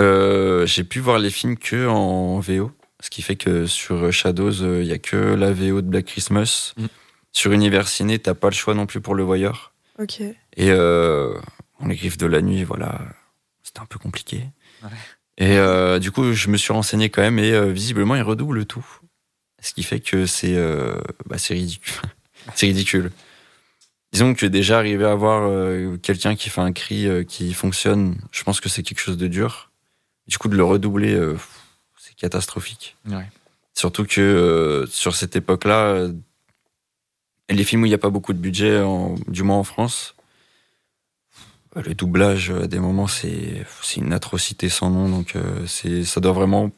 euh, j'ai pu voir les films que en VO, ce qui fait que sur Shadows, euh, il y a que la VO de Black Christmas. Mm. Sur Univers Ciné, t'as pas le choix non plus pour le voyeur. Ok. Et euh, on les griffes de la nuit, voilà, c'était un peu compliqué. Ouais. Et euh, du coup, je me suis renseigné quand même, et euh, visiblement, ils redoublent tout. Ce qui fait que c'est euh, bah, c'est ridicule. <laughs> c'est ridicule. Disons que déjà arriver à avoir euh, quelqu'un qui fait un cri euh, qui fonctionne, je pense que c'est quelque chose de dur. Du coup, de le redoubler, euh, pff, catastrophique. Ouais. Surtout que euh, sur cette époque-là, euh, les films où il n'y a pas beaucoup de budget, en- du moins en France, euh, le doublage, à des moments, c'est une atrocité sans nom. Donc, euh, c'est ça doit vraiment,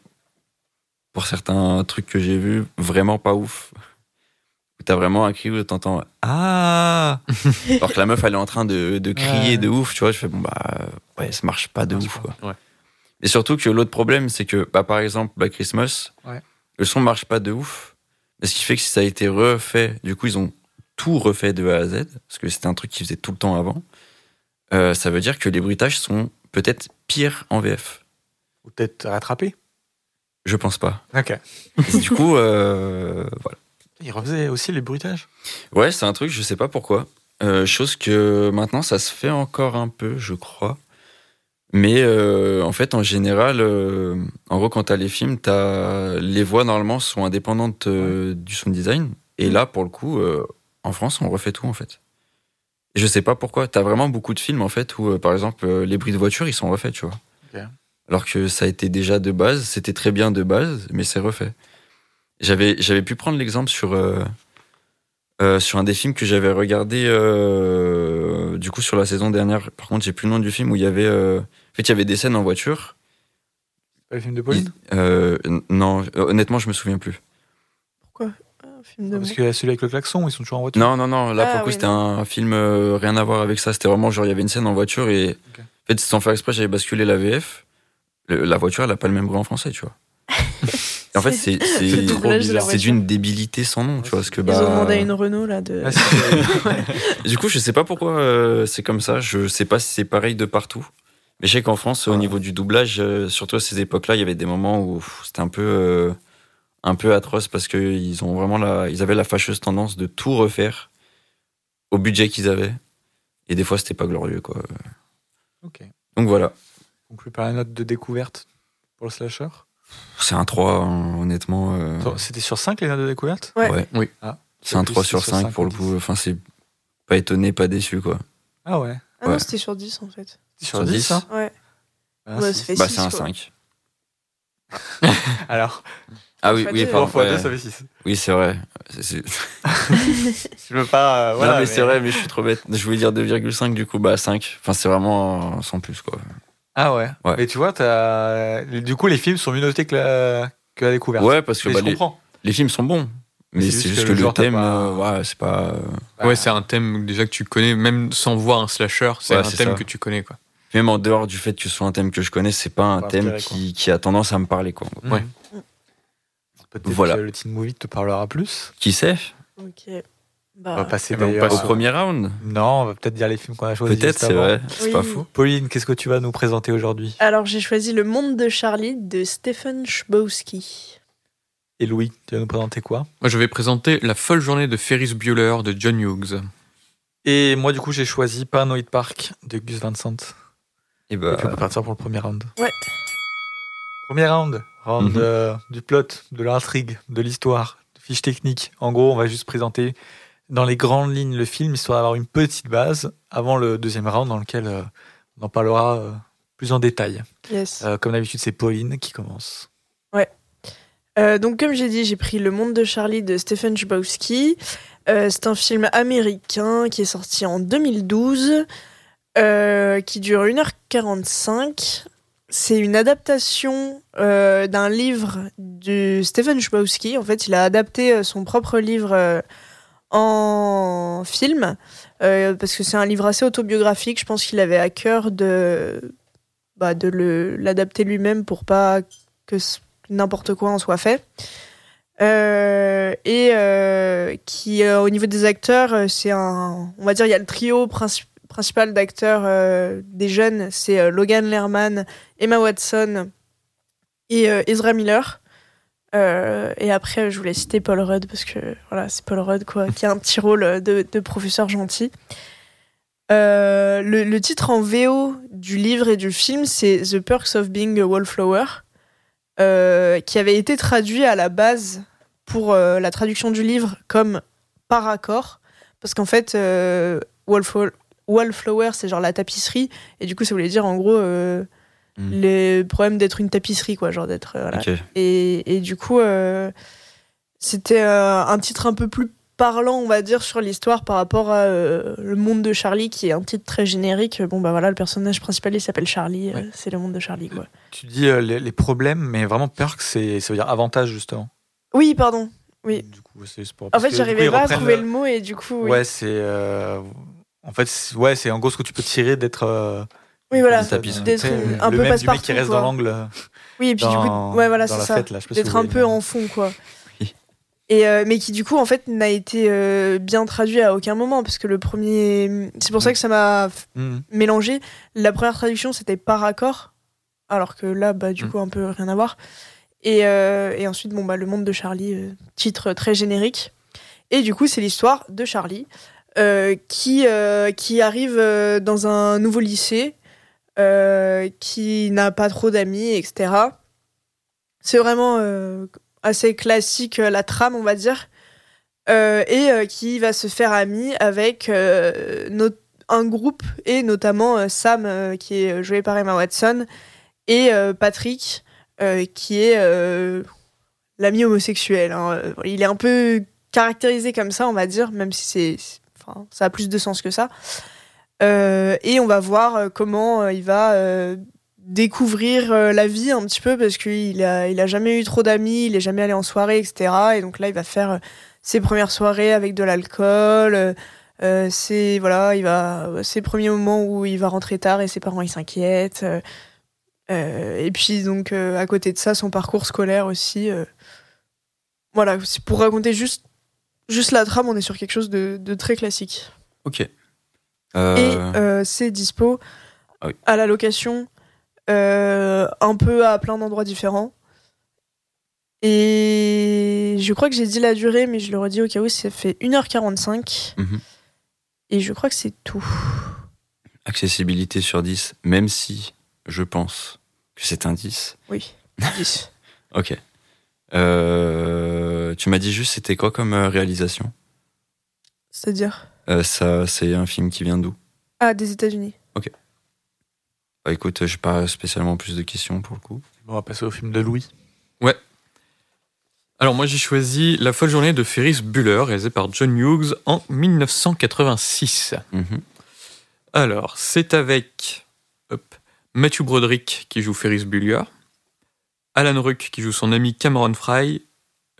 pour certains trucs que j'ai vus, vraiment pas ouf. T'as vraiment un cri où t'entends Ah <laughs> Alors que la meuf, elle est en train de, de crier Ouais. de ouf, tu vois. Je fais Bon, bah, ouais, ça marche pas de ouf, quoi. Ouais. Et surtout que l'autre problème, c'est que, bah, par exemple, Black Christmas, Ouais. le son marche pas de ouf. Ce qui fait que si ça a été refait, du coup, ils ont tout refait de A à Z, parce que c'était un truc qu'ils faisaient tout le temps avant. Euh, ça veut dire que les bruitages sont peut-être pires en VF. Ou peut-être rattraper. Je pense pas. Ok. Et du coup, <laughs> euh, voilà. Il refaisait aussi les bruitages? Ouais, c'est un truc, je sais pas pourquoi. Euh, chose que maintenant, ça se fait encore un peu, je crois. Mais euh, en fait, en général, euh, en gros, quand t'as les films, t'as les voix normalement sont indépendantes euh, du sound design. Et là, pour le coup, euh, en France, on refait tout en fait. Et je sais pas pourquoi. T'as vraiment beaucoup de films en fait où, euh, par exemple, les bruits de voiture, ils sont refaits, tu vois. Alors que ça a été déjà de base, c'était très bien de base, mais c'est refait. J'avais j'avais pu prendre l'exemple sur euh, sur un des films que j'avais regardé euh, du coup sur la saison dernière. Par contre, j'ai plus le nom du film où il y avait euh, en fait il y avait des scènes en voiture. Pas le film de Pauline Euh, non, honnêtement, je me souviens plus. Pourquoi? Un film de Parce moi. qu'il y a celui avec le klaxon, ils sont toujours en voiture. Non, non, non. Là, Ah, pour le coup, oui, c'était un film euh, rien à voir avec ça. C'était vraiment genre, il y avait une scène en voiture et en fait, sans faire exprès, j'avais basculé la VF. Le- la voiture, elle a pas le même bruit en français, tu vois. <laughs> Et en fait, c'est <laughs> c'est d'une débilité sans nom, tu vois, parce que Ils bah. ont demandé à une Renault là de. Ah, <laughs> Du coup, je sais pas pourquoi euh, c'est comme ça. Je sais pas si c'est pareil de partout. Mais je sais qu'en France, au niveau du doublage, euh, surtout à ces époques-là, il y avait des moments où c'était un peu, euh, un peu atroce parce que ils ont vraiment la, ils avaient la fâcheuse tendance de tout refaire au budget qu'ils avaient. Et des fois, c'était pas glorieux, quoi. ok. Donc voilà. Conclu par la note de découverte pour le slasher. C'est un 3, hein, honnêtement. euh, C'était sur 5 les notes de découverte? Ouais. Oui. Ah, c'est un plus 3 sur sur 5 cinq pour ou le coup. 10. Enfin, c'est pas étonné, pas déçu, quoi. Ah ouais. Ah non, Ouais. c'était sur 10 en fait. Sur Sur 10, 10, hein? Ouais. Ah, Ouais, si. ça fait Bah, 6. c'est un 5. <laughs> Alors, Ah oui, oui, deux. pardon, fois ouais. 2, ça fait 6. oui, c'est vrai. <laughs> Je veux pas. euh, voilà, non, mais, c'est vrai, mais je suis trop bête. Je voulais dire 2,5, du coup, bah 5. Enfin, c'est vraiment euh, sans plus, quoi. Ah ouais. Ouais. Mais tu vois, as... du coup, les films sont mieux notés que la, que la découverte. Ouais, parce que bah, je les, comprends. les films sont bons. Mais c'est juste, que, le le genre, t'as thème, pas- euh, ouais, c'est pas. Bah, Ouais, c'est un thème déjà que tu connais, même sans voir un slasher, c'est Ouais, un thème ça. que tu connais, quoi. Même en dehors du fait que ce soit un thème que je connais, c'est pas un Pas thème qui, qui a tendance à me parler, quoi. Ouais. Peut-être Voilà. que le teen movie te parlera plus. Qui sait? Ok. On va Bah. passer eh ben, on passe Au premier round Non, on va peut-être dire les films qu'on a choisis. Peut-être, c'est vrai. C'est pas fou. Pauline, qu'est-ce que tu vas nous présenter aujourd'hui? Alors j'ai choisi Le Monde de Charlie de Stephen Chbosky. Et Louis, tu vas nous présenter quoi? Moi, je vais présenter La folle journée de Ferris Bueller de John Hughes. Et moi, du coup, j'ai choisi Paranoid Park de Gus Van Sant. Et Et bah, puis on peut partir pour le premier round. Ouais. Premier round. Round Mhm. euh, du plot, de l'intrigue, de l'histoire, de fiches techniques. En gros, on va juste présenter dans les grandes lignes le film, histoire d'avoir une petite base avant le deuxième round dans lequel euh, on en parlera euh, plus en détail. Yes. Euh, comme d'habitude, c'est Pauline qui commence. Euh, donc, comme j'ai dit, j'ai pris Le Monde de Charlie de Stephen Chbosky. C'est un film américain qui est sorti en 2012, euh, qui dure 1h45. C'est une adaptation d'un livre de Stephen Chbosky. En fait, il a adapté son propre livre en film, euh, parce que c'est un livre assez autobiographique. Je pense qu'il avait à cœur de, bah, de l'adapter lui-même pour pas que n'importe quoi en soit fait. Euh, et euh, qui, au niveau des acteurs, c'est un. On va dire, il y a le trio princi- principal d'acteurs des jeunes c'est Logan Lerman, Emma Watson et Ezra Miller. Euh, et après, je voulais citer Paul Rudd parce que voilà, c'est Paul Rudd quoi, qui a un petit rôle de, de professeur gentil. Euh, le, titre en VO du livre et du film, c'est The Perks of Being a Wallflower euh, qui avait été traduit à la base pour euh, la traduction du livre comme par accord, parce qu'en fait, euh, wallflower, wallflower, c'est genre la tapisserie, et du coup, ça voulait dire en gros Mm. les problèmes d'être une tapisserie, quoi, genre d'être. euh, voilà. Et, et du coup, euh, c'était euh, un titre un peu plus parlant, on va dire, sur l'histoire par rapport à euh, Le Monde de Charlie, qui est un titre très générique. Bon, bah voilà, le personnage principal, il s'appelle Charlie, euh, c'est Le Monde de Charlie, quoi. Tu dis euh, les, les problèmes, mais vraiment perk, c'est ça veut dire avantage justement. Oui, pardon. Oui. Du coup, c'est pour- En fait, j'arrivais pas à trouver le mot et du coup, oui. Ouais, c'est en fait ouais, c'est en gros ce que tu peux tirer d'être Oui, voilà. tu sais, un le peu même du mec passe-partout, qui reste quoi. dans l'angle Oui, et puis du coup, ouais, voilà, c'est ça. D'être un peu en fond, quoi. <laughs> Oui. Et euh, mais qui du coup en fait n'a été euh, bien traduit à aucun moment parce que le premier c'est pour ça que ça m'a Mhm. mélangé la première traduction c'était par accord alors que là bah du Mm. Coup un peu rien à voir et, euh, et ensuite bon bah le monde de Charlie titre très générique et du coup c'est l'histoire de Charlie qui qui arrive dans un nouveau lycée euh, qui n'a pas trop d'amis etc c'est vraiment euh, assez classique euh, la trame on va dire. Et qui va se faire ami avec un groupe et notamment Sam qui est joué par Emma Watson et Patrick qui est l'ami homosexuel hein. Il est un peu caractérisé comme ça on va dire même si c'est enfin ça a plus de sens que ça et on va voir euh, comment euh, il va euh, découvrir euh, la vie un petit peu parce qu'il a, il a jamais eu trop d'amis, il est jamais allé en soirée, etc. Et donc là, il va faire euh, ses premières soirées avec de l'alcool. euh, euh, c'est voilà, il va ses premiers moments où il va rentrer tard et ses parents ils s'inquiètent. euh, euh, et puis donc euh, à côté de ça, son parcours scolaire aussi. euh, voilà, pour raconter juste juste la trame, on est sur quelque chose de, de très classique. Ok. Et Euh, euh, c'est dispo Ah oui. à la location, euh, un peu à plein d'endroits différents. Et je crois que j'ai dit la durée, mais je le redis au cas où, ça fait 1h45. Mhm. Et je crois que c'est tout. Accessibilité sur 10, même si je pense que c'est un 10. Oui, 10. <laughs> Ok. Euh, tu m'as dit juste c'était quoi comme euh, réalisation? C'est-à-dire? Euh, Ça, c'est un film qui vient d'où? Ah, des États-Unis. Bah écoute, j'ai pas spécialement plus de questions pour le coup. Bon, on va passer au film de Louis. Alors moi j'ai choisi La folle journée de Ferris Bueller, réalisé par John Hughes en 1986. Mhm. Alors, c'est avec hop, Matthew Broderick qui joue Ferris Bueller, Alan Ruck qui joue son ami Cameron Fry,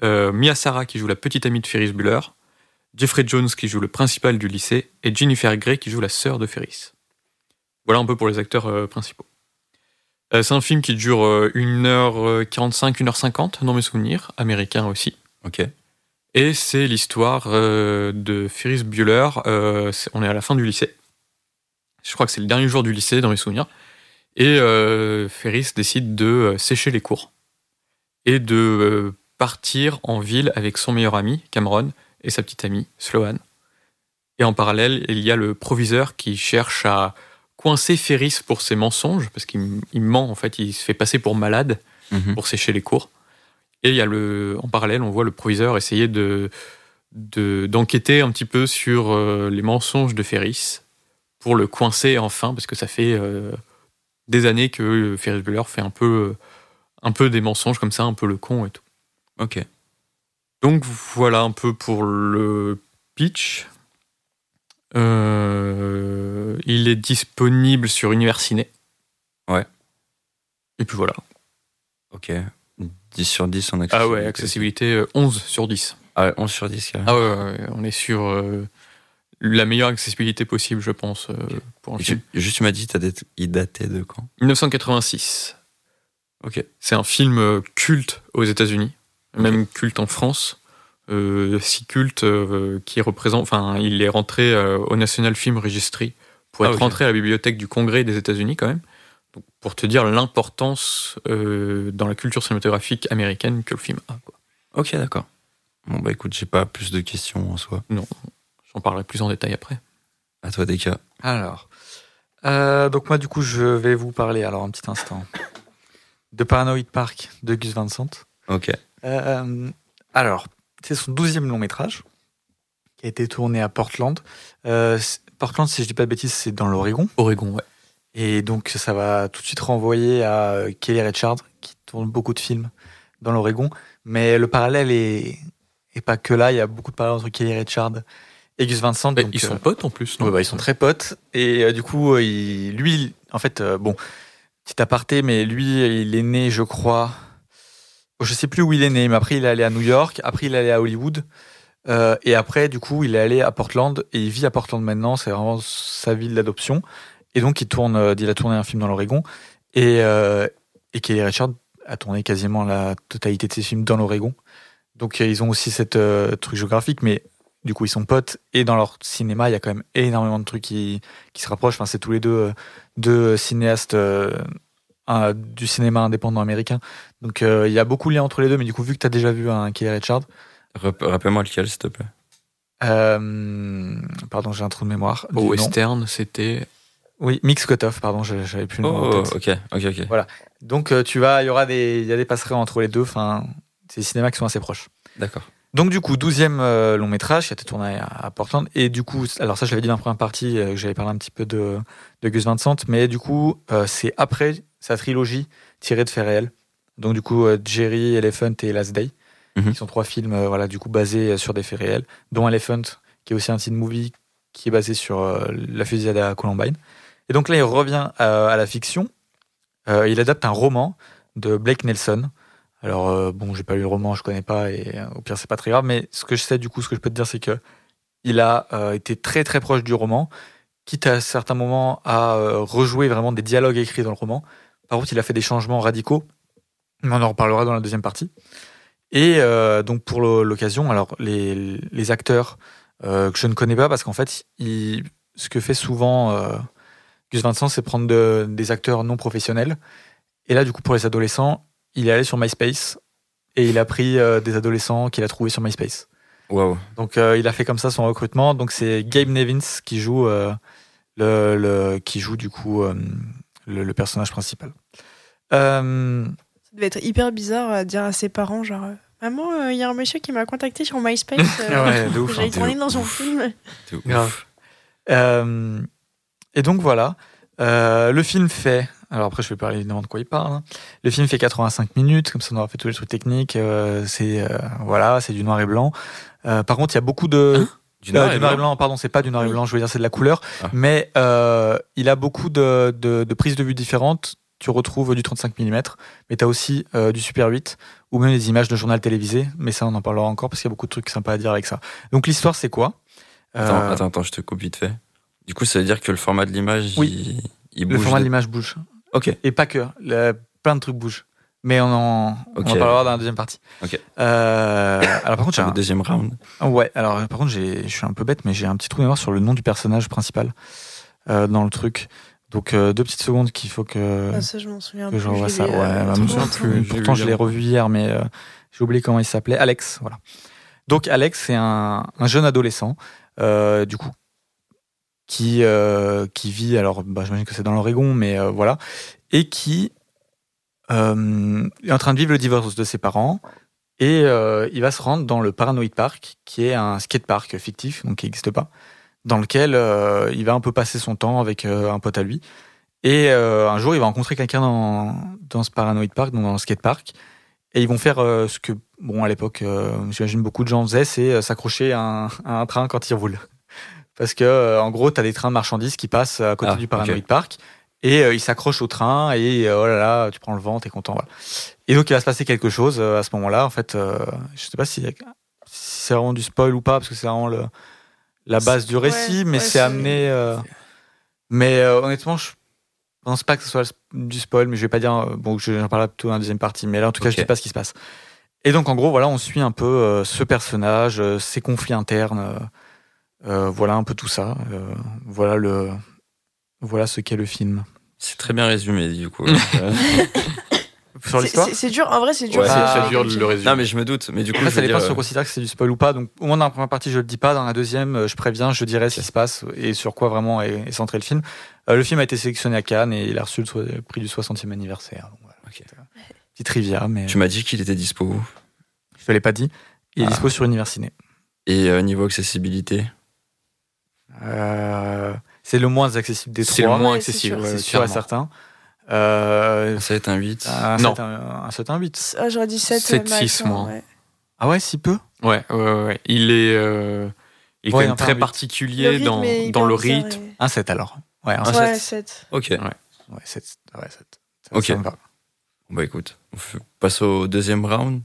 euh, Mia Sara qui joue la petite amie de Ferris Bueller, Jeffrey Jones qui joue le principal du lycée et Jennifer Grey qui joue la sœur de Ferris. Voilà un peu pour les acteurs euh, principaux. Euh, c'est un film qui dure euh, 1h45, 1h50 dans mes souvenirs, américain aussi. Ok. Et c'est l'histoire euh, de Ferris Bueller. euh, on est à la fin du lycée. Je crois que c'est le dernier jour du lycée dans mes souvenirs. Et euh, Ferris décide de euh, sécher les cours et de euh, partir en ville avec son meilleur ami, Cameron, et sa petite amie, Sloane. Et en parallèle, il y a le proviseur qui cherche à coincer Ferris pour ses mensonges, parce qu'il il ment, en fait, il se fait passer pour malade Mhm. pour sécher les cours. Et il y a le, en parallèle, on voit le proviseur essayer de, de- d'enquêter un petit peu sur euh, les mensonges de Ferris pour le coincer enfin, parce que ça fait euh, des années que Ferris Bueller fait un peu, un peu des mensonges comme ça, un peu le con et tout. Ok. Donc voilà un peu pour le pitch. Euh, il est disponible sur Universiné. Ouais. Et puis voilà. Ok. 10 sur 10 en accessibilité. Ah ouais, accessibilité euh, 11 sur 10. Ah ouais, 11 sur 10 carrément. Ah ouais, on est sur euh, la meilleure accessibilité possible, je pense, euh, pour un Et film. tu- juste, tu m'as dit, il datait de quand? 1986. Ok. C'est un film euh, culte aux États-Unis, même culte en France. Euh, si culte euh, qui représente, enfin, il est rentré euh, au National Film Registry pour Ah, être rentré à la bibliothèque du Congrès des États-Unis quand même. Donc, pour te dire l'importance euh, dans la culture cinématographique américaine que le film a. quoi. Ok, d'accord. Bon, bah écoute, j'ai pas plus de questions en soi. J'en parlerai plus en détail après. À toi, Deka. Alors, euh, donc moi du coup je vais vous parler alors un petit instant de Paranoid Park de Gus Van Sant. Ok. Euh, alors, c'est son douzième long métrage qui a été tourné à Portland. Euh, Portland, si je dis pas de bêtises, c'est dans l'Oregon. Oregon, ouais. Et donc ça va tout de suite renvoyer à euh, Kelly Richard qui tourne beaucoup de films dans l'Oregon. Mais le parallèle est, est pas que là. Il y a beaucoup de parallèles entre Kelly Richard et Gus Van Sant. Bah, donc, ils euh, sont potes en plus, non Ouais, bah, ils sont très potes. Et euh, du coup, il- lui, il- en fait, euh, bon, petit aparté, mais lui, il est né, je crois. Je sais plus où il est né, mais après, il est allé à New York. Après, il est allé à Hollywood. Euh, et après, du coup, il est allé à Portland. Et il vit à Portland maintenant. C'est vraiment sa ville d'adoption. Et donc, il, tourne, euh, il a tourné un film dans l'Oregon. Et, euh, et Kelly Richard a tourné quasiment la totalité de ses films dans l'Oregon. Donc, euh, ils ont aussi cette euh, truc géographique, mais du coup, ils sont potes. Et dans leur cinéma, il y a quand même énormément de trucs qui, qui se rapprochent. Enfin, c'est tous les deux, deux cinéastes un- du cinéma indépendant américain. Donc, euh, il y a beaucoup de liens entre les deux. Mais du coup, vu que tu as déjà vu un Kelly Richard, Rap- Rappelle-moi lequel, s'il te plaît. euh, pardon, j'ai un trou de mémoire. Au western, c'était. Oui, Mix Cutoff, pardon, j'avais plus le nom en Oh, tête. ok, ok, ok. Donc, euh, tu vas, il y aura des, y a des passerelles entre les deux. Enfin, c'est des cinémas qui sont assez proches. D'accord. Donc du coup, 12e euh, long métrage qui a été tourné à, à Portland. Et du coup, alors ça je l'avais dit dans la première partie, euh, que j'avais parlé un petit peu de, de Gus Van Sant, mais du coup, euh, c'est après sa trilogie tirée de faits réels. Donc du coup, euh, Jerry, Elephant et Last Day, Mhm. qui sont trois films euh, voilà, du coup basés euh, sur des faits réels, dont Elephant, qui est aussi un teen movie qui est basé sur la fusillade à Columbine. Et donc là, il revient à, à la fiction. Euh, il adapte un roman de Blake Nelson, alors euh, bon, j'ai pas lu le roman, je connais pas, et euh, au pire c'est pas très grave. Mais ce que je sais du coup, ce que je peux te dire, c'est que il a été très très proche du roman, quitte à certains moments à rejouer vraiment des dialogues écrits dans le roman. Par contre, il a fait des changements radicaux, on en reparlera dans la deuxième partie. Et euh, donc pour l'occasion, alors les, les acteurs euh, que je ne connais pas, parce qu'en fait, il- ce que fait souvent euh, Gus Van Sant, c'est prendre de- des acteurs non professionnels. Et là, du coup, pour les adolescents, il est allé sur MySpace et il a pris des adolescents qu'il a trouvés sur MySpace. Waouh. Donc il a fait comme ça son recrutement. Donc c'est Gabe Nevins qui joue le, le- qui joue du coup le, le personnage principal. Euh, devait être hyper bizarre à dire à ses parents, genre euh, Maman, euh, il y a un monsieur qui m'a contacté sur MySpace. Ouais, de <laughs> ouf, J'allais hein, tourner de dans son film. Grave. euh, et donc voilà, Euh, le film fait. Alors après je vais parler évidemment de quoi il parle. hein. Le film fait 85 minutes, comme ça on aura fait tous les trucs techniques. euh, c'est euh, voilà, c'est du noir et blanc. Euh, par contre il y a beaucoup de Du Euh, noir du et noir et blanc. blanc, pardon, c'est pas du noir et blanc, je veux dire c'est de la couleur. Ah. Mais euh, il a beaucoup de, de, de prises de vue différentes. Tu retrouves du 35 mm, mais tu as aussi euh, du Super 8 ou même des images de journal télévisé. Mais ça, on en parlera encore parce qu'il y a beaucoup de trucs sympas à dire avec ça. Donc l'histoire, c'est quoi? Attends, Euh, attends, attends, je te coupe vite fait. Du coup, ça veut dire que le format de l'image, Oui. il, il Le bouge. format de de- l'image bouge. Ok. Et pas que. Le- plein de trucs bougent. Mais on en, on en parlera dans la deuxième partie. Ok. Euh, alors par contre, j'ai Le un, deuxième round. Ouais, alors par contre, je suis un peu bête, mais j'ai un petit trou de mémoire sur le nom du personnage principal euh, dans le truc. Donc euh, deux petites secondes qu'il faut que, Ah, ça, je m'en souviens que plus. je revois l'ai ça. vu, Ouais, euh, bah, plus. Pourtant, je l'ai revu hier, mais euh, J'ai oublié comment il s'appelait. Alex, voilà. Donc Alex, c'est un, un jeune adolescent, euh, du coup, qui, euh, qui vit, alors bah, j'imagine que c'est dans l'Oregon, mais euh, voilà, et qui euh, est en train de vivre le divorce de ses parents. Et euh, il va se rendre dans le Paranoid Park, qui est un skatepark fictif, donc qui n'existe pas, dans lequel euh, il va un peu passer son temps avec euh, un pote à lui. Et euh, un jour, il va rencontrer quelqu'un dans, dans ce Paranoid Park, donc dans le skatepark. Et ils vont faire ce que, bon, à l'époque, j'imagine beaucoup de gens faisaient, c'est s'accrocher à, un- à un train quand il roule. <laughs> Parce que, en gros, tu as des trains de marchandises qui passent à côté Ah, du Paranoid ok. Park. Et ils s'accrochent au train et oh là là, tu prends le vent, t'es content. Voilà. Et donc, il va se passer quelque chose à ce moment-là. En fait, je sais pas si, si c'est vraiment du spoil ou pas, parce que c'est vraiment le, la base du récit, Ouais, mais ouais, c'est amené. euh, mais euh, honnêtement, je pense pas que ce soit du spoil, mais je vais pas dire. euh, Bon, je- j'en parlerai plutôt dans la deuxième partie, mais là, en tout cas, Ok. je sais pas ce qui se passe. Et donc, en gros, voilà, on suit un peu euh, ce personnage, euh, ses conflits internes, voilà un peu tout ça. euh, voilà le, voilà ce qu'est le film. C'est très bien résumé, du coup. <laughs> <laughs> Sur C'est- l'histoire. c'est- C'est dur, en vrai, c'est dur. Ouais, C'est ça dure le résumé. non, mais je me doute. Mais du coup, Après, ça dépend dire, si on considère que c'est du spoil ou pas. Donc, au moins dans la première partie, je le dis pas. Dans la deuxième, euh, je préviens, je dirai ce qui se passe et sur quoi vraiment est, est centré le film. Euh, le film a été sélectionné à Cannes et il a reçu le, prix du 60e anniversaire. Donc, voilà. Ok. Petite trivia, mais tu m'as dit qu'il était dispo où? Je te l'ai pas dit. Il est Ah. dispo sur Universiné. Et euh, niveau accessibilité? Euh, c'est le moins accessible des C'est trois. le moins accessible. c'est Ouais, ouais, sûr et certain. Euh, Un 7, un 8 un Non. 7, un, un 7, un 8. Ah, j'aurais dit 7, 7, max, 6 hein, moins. ouais. Ah ouais, si peu? Ouais, ouais, ouais, ouais. Il est, euh, il est quand même très particulier rythme dans, dans le rythme. et- Un 7 alors. Ouais, un Un 7. Ouais, sept. 7. Ok. Ouais, 7. Ouais, 7. Ça, Ok. Bah écoute, on passe au deuxième round.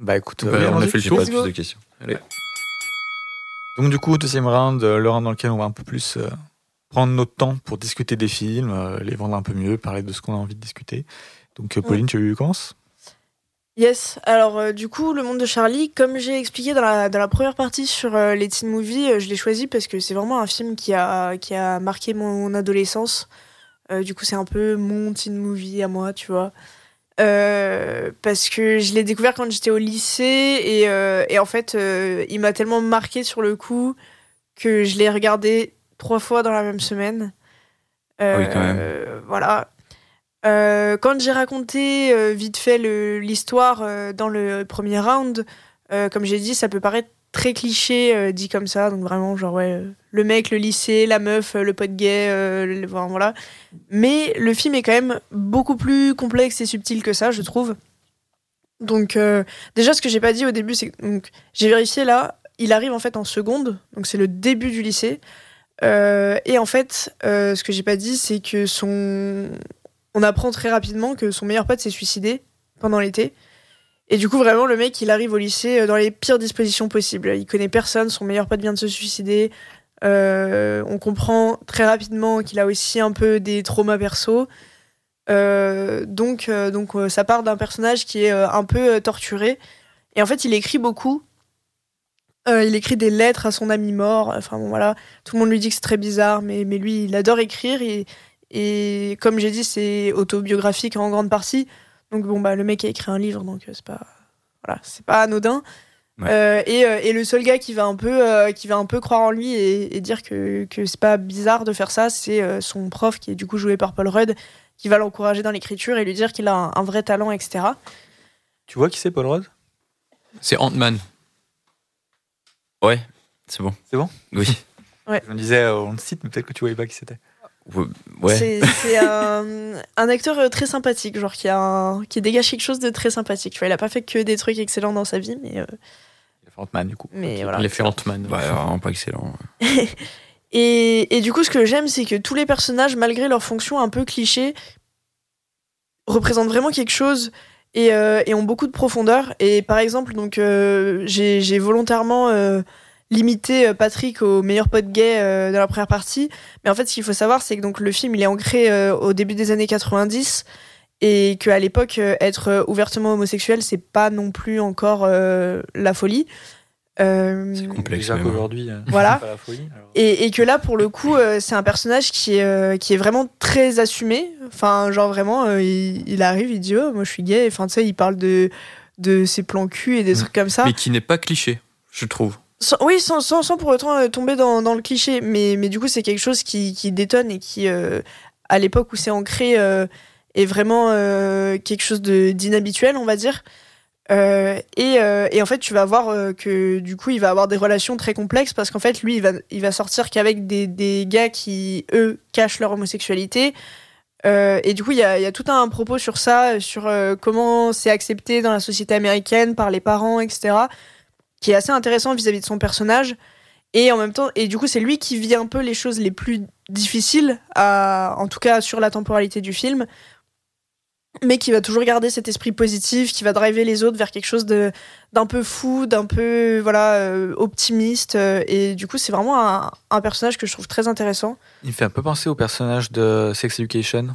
Bah écoute, Bah, euh, on a fait le J'ai tour. pas plus de questions. Donc du coup, deuxième round, euh, le round dans lequel on va un peu plus euh, prendre notre temps pour discuter des films, euh, les vendre un peu mieux, parler de ce qu'on a envie de discuter. Donc euh, Pauline, tu commences Yes, alors euh, du coup, Le Monde de Charlie, comme j'ai expliqué dans la, dans la première partie sur euh, les teen movies, euh, je l'ai choisi parce que c'est vraiment un film qui a, qui a marqué mon adolescence. Du coup, c'est un peu mon teen movie à moi, tu vois. Parce que je l'ai découvert quand j'étais au lycée et, et en fait, il m'a tellement marqué sur le coup que je l'ai regardé trois fois dans la même semaine. Euh, Oui, quand même. euh, voilà. Euh, quand j'ai raconté euh, vite fait l'histoire dans le premier round, comme j'ai dit, ça peut paraître très cliché dit comme ça, donc vraiment genre ouais, le mec, le lycée, la meuf, le pote gay, le- voilà. Mais le film est quand même beaucoup plus complexe et subtil que ça, je trouve. Donc déjà ce que j'ai pas dit au début, c'est que donc, j'ai vérifié là, il arrive en fait en seconde, donc c'est le début du lycée. Euh, et en fait, euh, ce que j'ai pas dit, c'est que son on apprend très rapidement que son meilleur pote s'est suicidé pendant l'été. Et du coup, vraiment, le mec, il arrive au lycée euh, dans les pires dispositions possibles. Il connaît personne, son meilleur pote vient de se suicider. On comprend très rapidement qu'il a aussi un peu des traumas perso. Donc, donc ça part d'un personnage qui est un peu torturé. Et en fait, il écrit beaucoup. Euh, il écrit des lettres à son ami mort. Enfin bon, voilà. Tout le monde lui dit que c'est très bizarre, mais, mais lui, il adore écrire. Et, et comme j'ai dit, c'est autobiographique en grande partie. Donc bon, bah, le mec a écrit un livre, donc euh, c'est pas, voilà, c'est pas anodin. Ouais. Euh, et, et le seul gars qui va un peu, euh, qui va un peu croire en lui et, et dire que, que c'est pas bizarre de faire ça, c'est son prof qui est du coup joué par Paul Rudd, qui va l'encourager dans l'écriture et lui dire qu'il a un, un vrai talent, etc. Tu vois qui c'est Paul Rudd? C'est Ant-Man. Ouais, c'est bon. C'est bon Oui. <laughs> Je me disais, euh, on le cite, mais peut-être que tu voyais pas qui c'était. Ouais. C'est c'est un, un acteur euh, très sympathique, genre qui, a un- qui dégage quelque chose de très sympathique. Tu vois, il a pas fait que des trucs excellents dans sa vie, mais, euh, Ant-Man, du coup. mais voilà. Il a fait Ant-Man. Bah, vraiment pas excellent. <laughs> Et, et du coup, ce que j'aime, c'est que tous les personnages, malgré leur fonction un peu cliché, représentent vraiment quelque chose et, euh, et ont beaucoup de profondeur. Et par exemple, donc euh, j'ai volontairement euh, limité Patrick au meilleur pote gay dans la première partie. Mais en fait, ce qu'il faut savoir, c'est que donc le film il est ancré au début des années 90 et qu'à l'époque, être ouvertement homosexuel, c'est pas non plus encore euh, la folie. Euh, C'est complexe. Déjà hein. qu'aujourd'hui, euh, Voilà. c'est pas la folie. alors. et, et que là, pour le coup, euh, c'est un personnage qui est, euh, qui est vraiment très assumé. Enfin, genre vraiment, euh, il, il arrive, il dit oh, moi je suis gay. Enfin, tu sais, il parle de, de ses plans cul et des Mm. trucs comme ça. Mais qui n'est pas cliché, je trouve. Sans- oui, sans, sans, sans pour autant euh, tomber dans, dans le cliché. Mais, mais du coup, c'est quelque chose qui, qui détonne et qui, euh, à l'époque où c'est ancré, euh, est vraiment euh, quelque chose de- d'inhabituel, on va dire. Euh, et, euh, et en fait, tu vas voir euh, que du coup, il va avoir des relations très complexes parce qu'en fait, lui, il va, sortir qu'avec des, gars qui, eux, cachent leur homosexualité. Et du coup, il y a, tout un propos sur ça, sur comment c'est accepté dans la société américaine par les parents, etc qui est assez intéressant vis-à-vis de son personnage. Et en même temps, et du coup, c'est lui qui vit un peu les choses les plus difficiles, en tout cas sur la temporalité du film, mais qui va toujours garder cet esprit positif, qui va driver les autres vers quelque chose de d'un peu fou, d'un peu voilà euh, optimiste. euh, et du coup, c'est vraiment un, un personnage que je trouve très intéressant. Il me fait un peu penser au personnage de Sex Education.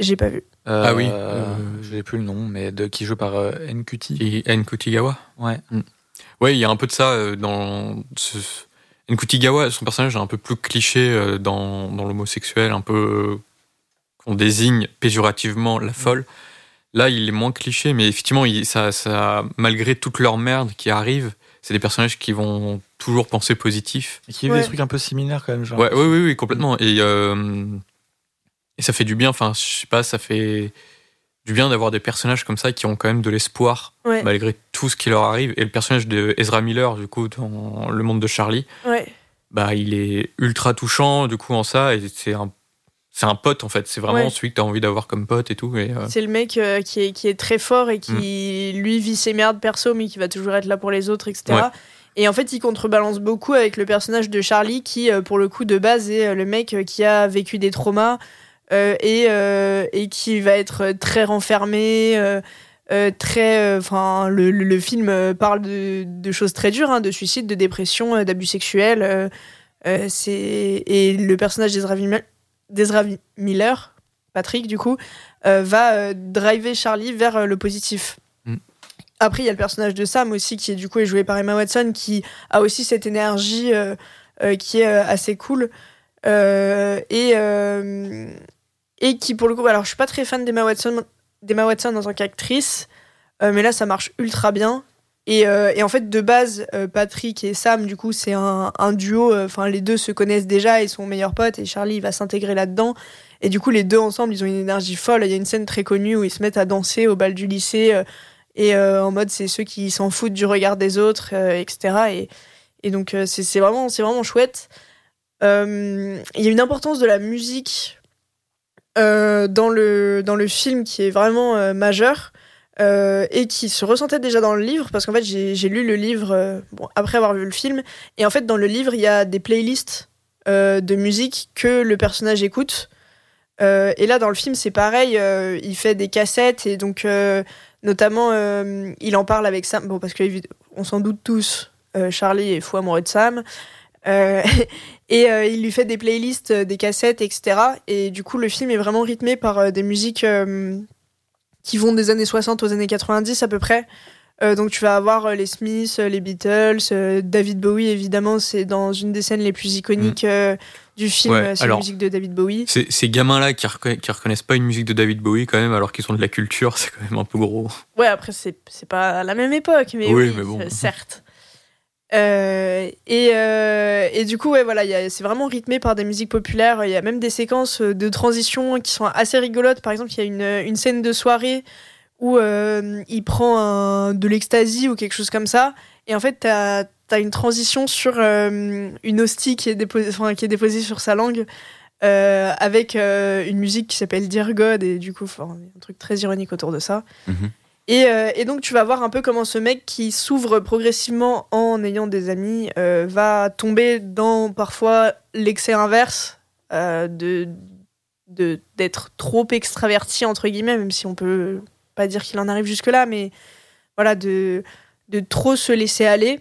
J'ai pas vu. Euh, Ah oui, euh, je n'ai plus le nom, mais de, qui joue par euh, NQT. Et N. Kutigawa. Ouais. Ouais, il y a un peu de ça euh, dans ce... Nkutigawa, son personnage est un peu plus cliché euh, dans, dans l'homosexuel, un peu qu'on désigne péjorativement la folle. Là, il est moins cliché, mais effectivement, il, ça, ça, malgré toute leur merde qui arrive, c'est des personnages qui vont toujours penser positif. Et qui Ouais. des trucs un peu similaires quand même. Genre. Ouais, oui, oui, oui, complètement. Et, euh, et ça fait du bien. Enfin, je sais pas, ça fait du bien d'avoir des personnages comme ça qui ont quand même de l'espoir Ouais. malgré tout ce qui leur arrive. Et le personnage de Ezra Miller, du coup, dans Le Monde de Charlie, Ouais. bah, il est ultra touchant, du coup, en ça. Et c'est un, c'est un pote, en fait. C'est vraiment Ouais. celui que tu as envie d'avoir comme pote et tout. Euh, C'est le mec euh, qui, est, qui est très fort et qui, lui, vit ses merdes perso, mais qui va toujours être là pour les autres, etc. Ouais. Et en fait, il contrebalance beaucoup avec le personnage de Charlie, qui, euh, pour le coup, de base, est le mec qui a vécu des traumas euh, et, et qui va être très renfermé. très enfin le, le- le film parle de, de choses très dures hein, de suicide de dépression d'abus sexuels c'est et le personnage d'Ezra Mil- d'Ezra Miller Patrick du coup euh, va euh, driver Charlie vers euh, le positif. Mm. Après, il y a le personnage de Sam aussi, qui est du coup est joué par Emma Watson, qui a aussi cette énergie qui est assez cool. Et, et qui, pour le coup, alors je suis pas très fan d'Emma Watson, d'Emma Watson en tant qu'actrice, mais là ça marche ultra bien. Et, euh, et en fait, de base, euh, Patrick et Sam, du coup, c'est un, duo. euh, Enfin, les deux se connaissent déjà et sont meilleurs potes. Et Charlie il va s'intégrer là-dedans. Et du coup, les deux ensemble, ils ont une énergie folle. Il y a une scène très connue où ils se mettent à danser au bal du lycée. et en mode, c'est ceux qui s'en foutent du regard des autres, etc. Et, donc, c'est vraiment, vraiment chouette. Il y a une importance de la musique dans, le, dans le film qui est vraiment majeure. Euh, et qui se ressentait déjà dans le livre, parce qu'en fait, j'ai lu le livre euh, après avoir vu le film. Et en fait, dans le livre, il y a des playlists euh, de musique que le personnage écoute. Et là, dans le film, c'est pareil. il fait des cassettes et donc, notamment, il en parle avec Sam. Bon, parce qu'on s'en doute tous, Charlie est fou amoureux de Sam. <laughs> Et il lui fait des playlists, des cassettes, etc. Et du coup, le film est vraiment rythmé par des musiques qui vont des années 60 aux années 90 à peu près. Euh, donc tu vas avoir euh, les Smiths, euh, les Beatles, euh, David Bowie évidemment, c'est dans une des scènes les plus iconiques euh, du film, Ouais, c'est la musique de David Bowie. Ces, ces gamins-là qui, reconna- qui reconnaissent pas une musique de David Bowie, quand même, alors qu'ils sont de la culture, <laughs> c'est quand même un peu gros. Ouais, après c'est c'est pas à la même époque, mais Oui, oui, mais bon. euh, certes. Euh, et, euh, et du coup, ouais, voilà, c'est vraiment rythmé par des musiques populaires. Il y a même des séquences euh, de transition qui sont assez rigolotes. Par exemple, il y a une, scène de soirée où il prend de l'ecstasy ou quelque chose comme ça. Et en fait, t'as as une transition sur une hostie qui est, déposée, enfin, qui est déposée sur sa langue. avec une musique qui s'appelle Dear God et du coup enfin, un truc très ironique autour de ça Mhm. Et, euh, et donc tu vas voir un peu comment ce mec qui s'ouvre progressivement en ayant des amis euh, va tomber dans parfois l'excès inverse euh, de d'être trop extraverti entre guillemets même si on peut pas dire qu'il en arrive jusque là mais voilà de de trop se laisser aller.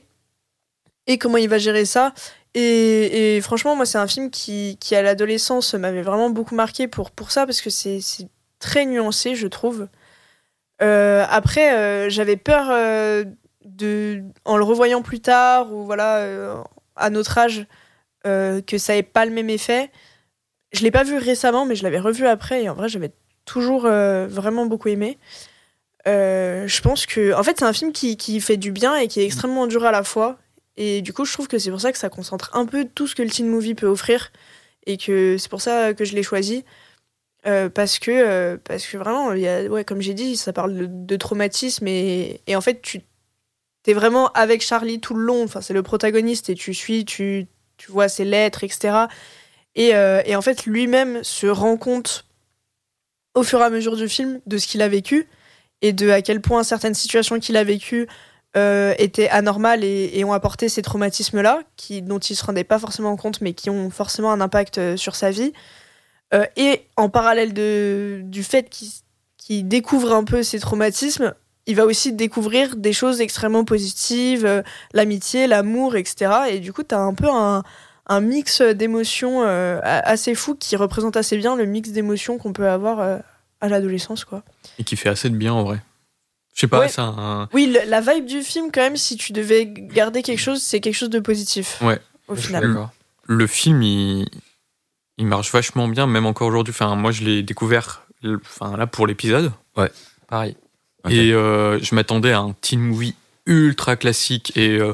Et comment il va gérer ça. Et, et franchement moi c'est un film qui, qui à l'adolescence m'avait vraiment beaucoup marqué pour pour ça parce que c'est très nuancé je trouve euh, après, euh, j'avais peur euh, de, en le revoyant plus tard ou voilà à notre âge, que ça ait pas le même effet. Je l'ai pas vu récemment, mais je l'avais revu après et en vrai, j'avais toujours vraiment beaucoup aimé. Je pense que. En fait, c'est un film qui, qui fait du bien et qui est extrêmement dur à la fois. Et du coup, je trouve que c'est pour ça que ça concentre un peu tout ce que le teen movie peut offrir. Et que c'est pour ça que je l'ai choisi. Euh, parce que euh, parce que vraiment il y a, ouais comme j'ai dit ça parle de, traumatisme et, et en fait tu t'es vraiment avec Charlie tout le long. Enfin c'est le protagoniste et tu suis tu, tu vois ses lettres etc et, euh, et en fait lui-même se rend compte au fur et à mesure du film de ce qu'il a vécu et de à quel point certaines situations qu'il a vécues étaient anormales et, et ont apporté ces traumatismes là qui dont il se rendait pas forcément compte mais qui ont forcément un impact sur sa vie euh, et en parallèle de, du fait qu'il découvre un peu ces traumatismes, il va aussi découvrir des choses extrêmement positives, euh, l'amitié, l'amour, etc. Et du coup, tu as un peu un, un mix d'émotions euh, assez fou qui représente assez bien le mix d'émotions qu'on peut avoir à l'adolescence. quoi. Et qui fait assez de bien en vrai. Je sais pas, Ouais. c'est un. Oui, le- la vibe du film, quand même, si tu devais garder quelque chose, c'est quelque chose de positif. Ouais. Au final. Le film, il, il marche vachement bien, même encore aujourd'hui. Enfin, moi, je l'ai découvert enfin, là pour l'épisode. Pareil. Ok. Et euh, je m'attendais à un teen movie ultra classique et euh,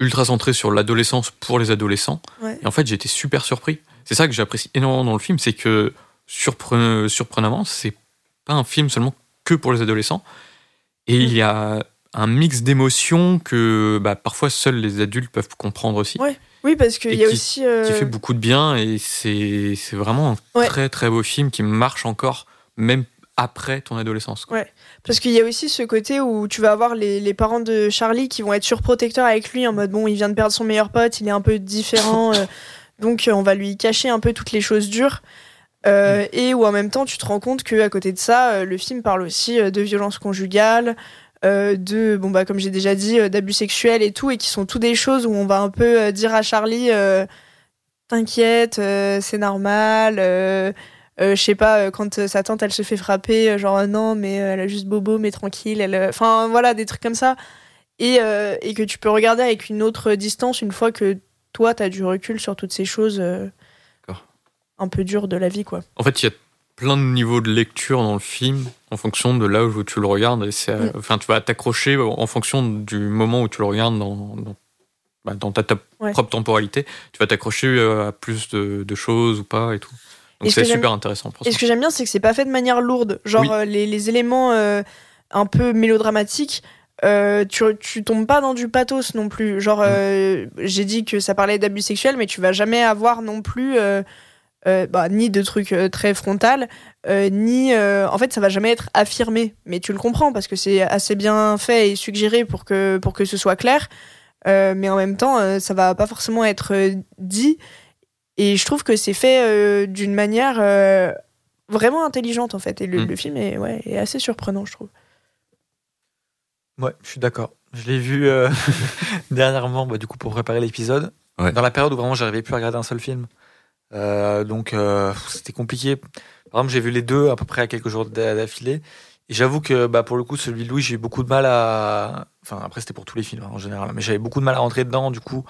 ultra centré sur l'adolescence pour les adolescents. Ouais. Et en fait, j'ai été super surpris. C'est ça que j'apprécie énormément dans le film, c'est que surpre- surprenamment, c'est pas un film seulement que pour les adolescents. Et il y a un mix d'émotions que bah, parfois seuls les adultes peuvent comprendre aussi. Ouais. Oui, parce qu'il y a qui- aussi. euh, Qui fait beaucoup de bien et c'est vraiment un Ouais. très très beau film qui marche encore, même après ton adolescence. quoi. Parce qu'il y a aussi ce côté où tu vas avoir les, les parents de Charlie qui vont être surprotecteurs avec lui en mode bon, il vient de perdre son meilleur pote, il est un peu différent, <laughs> euh, donc euh, on va lui cacher un peu toutes les choses dures. Euh, Et où en même temps, tu te rends compte que à côté de ça, euh, le film parle aussi euh, de violence conjugale, euh, de bon bah comme j'ai déjà dit, euh, d'abus sexuels et tout, et qui sont tout des choses où on va un peu euh, dire à Charlie, t'inquiète, c'est normal. je sais pas, quand sa tante elle se fait frapper, genre non, mais elle a juste bobo, mais tranquille. Elle, enfin voilà, des trucs comme ça. Et, et que tu peux regarder avec une autre distance une fois que toi t'as du recul sur toutes ces choses un peu dures de la vie, quoi. En fait, il y a plein de niveaux de lecture dans le film en fonction de là où tu le regardes. Et c'est, Mm. enfin, tu vas t'accrocher en fonction du moment où tu le regardes dans, dans, bah, dans ta, ta Ouais. propre temporalité. Tu vas t'accrocher euh, à plus de, de choses ou pas et tout. Donc ce c'est super intéressant pour Et ce que j'aime bien, c'est que c'est pas fait de manière lourde. Genre, Oui. euh, les, les éléments euh, un peu mélodramatiques, euh, tu, tu tombes pas dans du pathos non plus. Genre, Mm. j'ai dit que ça parlait d'abus sexuels, mais tu vas jamais avoir non plus. Euh, bah, ni de trucs euh, très frontal, euh, ni euh, en fait ça va jamais être affirmé, mais tu le comprends parce que c'est assez bien fait et suggéré pour que pour que ce soit clair, Euh, mais en même temps euh, ça va pas forcément être dit et je trouve que c'est fait euh, d'une manière euh, vraiment intelligente en fait et le, Mm. le film est ouais est assez surprenant je trouve. Ouais, je suis d'accord. Je l'ai vu euh, <laughs> dernièrement, bah, du coup, pour préparer l'épisode. Ouais. Dans la période où vraiment j'arrivais plus à regarder un seul film. Euh, donc, euh, c'était compliqué. Par exemple, j'ai vu les deux à peu près à quelques jours d'a- d'affilée. Et j'avoue que, bah, pour le coup, celui de Louis, j'ai eu beaucoup de mal à. Enfin, après, c'était pour tous les films hein, en général. Mais j'avais beaucoup de mal à rentrer dedans. Du coup,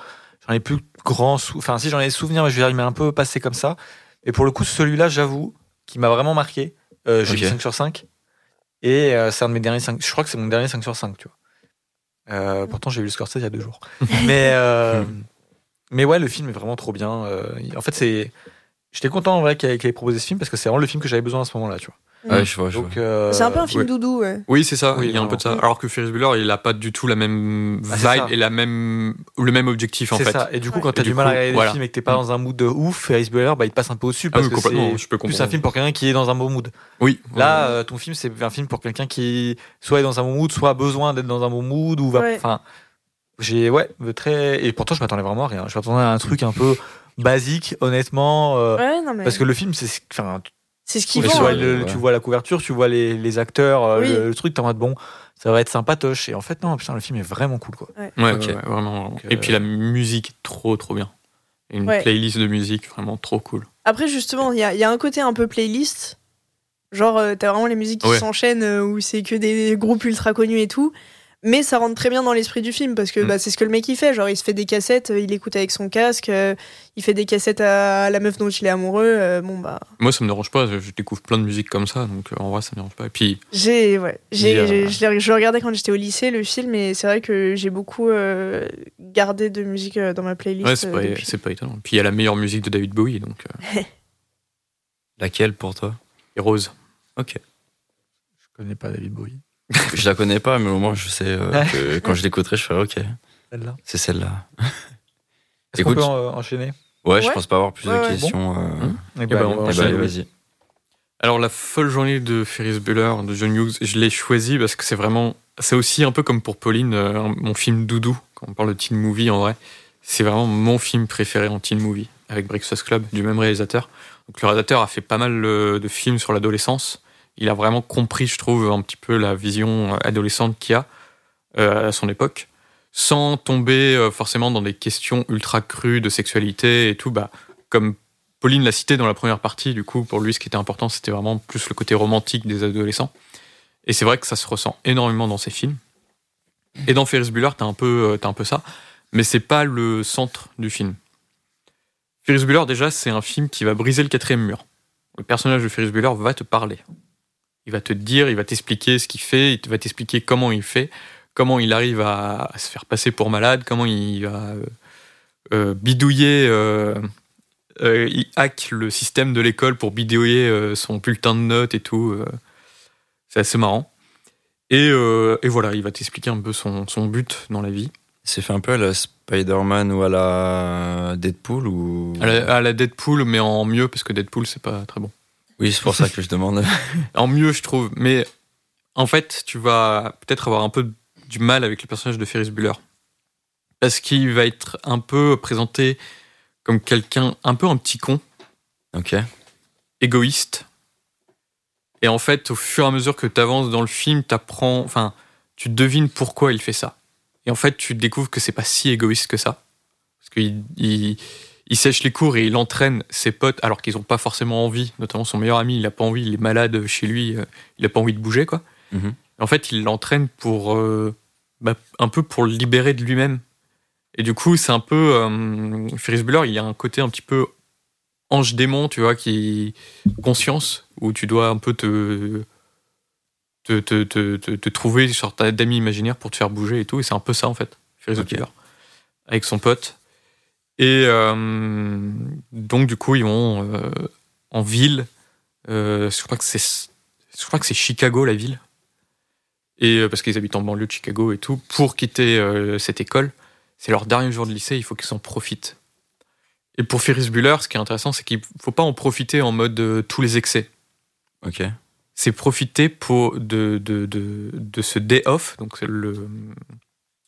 j'en ai plus grand. sou- Enfin, si j'en ai des souvenirs, mais je veux dire, il m'est un peu passé comme ça. Et pour le coup, celui-là, j'avoue, qui m'a vraiment marqué. Euh, j'ai Ok. mis 5 sur 5. Et euh, c'est un de mes derniers 5. Je crois que c'est mon dernier 5 sur 5, tu vois. Pourtant, j'ai vu le Scorsese il y a deux jours. <laughs> mais, mais ouais, le film est vraiment trop bien. Euh, en fait, c'est. J'étais content en vrai qu'il ait, proposé ce film parce que c'est vraiment le film que j'avais besoin à ce moment-là, tu vois. Ouais, je vois, je vois. Donc, euh, c'est un peu un film ouais. doudou ouais. Oui, c'est ça. Oui, il y a un peu de ça. vraiment. Alors que Ferris Bueller, il a pas du tout la même Ah, vibe et la même, le même objectif en c'est fait. ça. Et du coup, Ouais. quand t'as du du mal à coup, regarder voilà. des films et que t'es pas Mm. dans un mood de ouf, Ferris Bueller, bah, il te passe un peu au-dessus Ah parce oui, que c'est plus un film pour quelqu'un qui est dans un bon mood. Oui. Là, euh, ton film, c'est un film pour quelqu'un qui soit est dans un bon mood, soit a besoin d'être dans un bon mood ou va. Ouais. Enfin, j'ai ouais, très. Et pourtant, je m'attendais vraiment à rien. Je m'attendais à un truc un peu basique, honnêtement. euh, Ouais non mais Parce que le film, c'est. Enfin, c'est ce tu, qu'ils vois hein. le- ouais. tu vois la couverture, tu vois les, les acteurs, euh, Oui. le, le truc, t'es en mode bon, ça va être sympatoche. Et en fait, non, putain, le film est vraiment cool, quoi. Ouais, Ok. ouais, vraiment. Donc, Et euh, puis la musique est trop trop bien. Une Ouais. playlist de musique vraiment trop cool. Après, justement, il y a, il y a un côté un peu playlist. Genre, euh, t'as vraiment les musiques qui Ouais. s'enchaînent euh, où c'est que des groupes ultra connus et tout. Mais ça rentre très bien dans l'esprit du film parce que Mm. bah, c'est ce que le mec il fait. Genre, il se fait des cassettes, euh, il écoute avec son casque, euh, il fait des cassettes à la meuf dont il est amoureux. euh, bon, bah, Moi, ça me dérange pas. Je découvre plein de musique comme ça, donc euh, en vrai, ça me dérange pas. Et puis, j'ai, ouais, j'ai, je, regardais quand j'étais au lycée, le film, et c'est vrai que j'ai beaucoup euh, gardé de musique euh, dans ma playlist. ouais, c'est euh, pas, c'est pas étonnant. Puis il y a la meilleure musique de David Bowie, donc euh, <laughs> Laquelle pour toi? Et Rose. Ok. Je connais pas David Bowie. <laughs> Je la connais pas, mais au moins je sais euh, que quand je l'écouterai, je ferai ok, Celle-là. c'est celle-là. Est-ce qu'on peut en- enchaîner? Ouais, je Ouais. pense pas avoir plus Ouais, de ouais. questions. euh, Hum. Eh ben, on va eh ben, vas-y. Alors, la folle journée de Ferris Bueller de John Hughes, je l'ai choisi parce que c'est vraiment. C'est aussi un peu comme pour Pauline, euh, mon film doudou, quand on parle de teen movie en vrai. C'est vraiment mon film préféré en teen movie, avec Breakfast Club, du même réalisateur. Donc, le réalisateur a fait pas mal euh, de films sur l'adolescence. Il a vraiment compris, je trouve, un petit peu la vision adolescente qu'il a euh, à son époque, sans tomber euh, forcément dans des questions ultra crues de sexualité et tout. Bah, comme Pauline l'a cité dans la première partie, du coup, pour lui, ce qui était important, c'était vraiment plus le côté romantique des adolescents. Et c'est vrai que ça se ressent énormément dans ces films. Et dans Ferris Bueller, t'as un peu, euh, t'as un peu ça, mais c'est pas le centre du film. Ferris Bueller, déjà, c'est un film qui va briser le quatrième mur. Le personnage de Ferris Bueller va te parler. Il va te dire, il va t'expliquer ce qu'il fait, il va t'expliquer comment il fait, comment il arrive à, à se faire passer pour malade, comment il va euh, euh, bidouiller, euh, euh, il hack le système de l'école pour bidouiller son bulletin de notes et tout. c'est assez marrant. Et, et voilà, il va t'expliquer un peu son, son but dans la vie. C'est fait un peu à la Spider-Man ou à la Deadpool ou? À la, à la Deadpool, mais en mieux, parce que Deadpool, c'est pas très bon. Oui, c'est pour ça que je demande. <laughs> En mieux, je trouve. Mais en fait, tu vas peut-être avoir un peu du mal avec le personnage de Ferris Bueller. Parce qu'il va être un peu présenté comme quelqu'un, un peu un petit con, ok. égoïste. Et en fait, au fur et à mesure que tu avances dans le film, t'apprends, enfin, tu devines pourquoi il fait ça. Et en fait, tu découvres que c'est pas si égoïste que ça. Parce qu'il il, il sèche les cours et il entraîne ses potes alors qu'ils ont pas forcément envie, notamment son meilleur ami, il a pas envie, il est malade chez lui, euh, il a pas envie de bouger, quoi. Mhm. En fait, il l'entraîne pour euh, bah, un peu pour le libérer de lui-même. Et du coup, c'est un peu euh, Ferris Bueller, il y a un côté un petit peu ange démon, tu vois, qui conscience où tu dois un peu te te, te, te, te- trouver une sorte d'amis imaginaire pour te faire bouger et tout. Et c'est un peu ça en fait, Ferris Ok. Bueller, avec son pote. Et euh, donc du coup, ils vont euh, en ville. Euh, je crois que c'est je crois que c'est Chicago la ville. Et parce qu'ils habitent en banlieue de Chicago et tout, pour quitter euh, cette école, c'est leur dernier jour de lycée, il faut qu'ils en profitent. Et pour Ferris Bueller, ce qui est intéressant, c'est qu'il faut pas en profiter en mode euh, tous les excès. Ok. C'est profiter pour de, de, de, de ce day off. Donc le,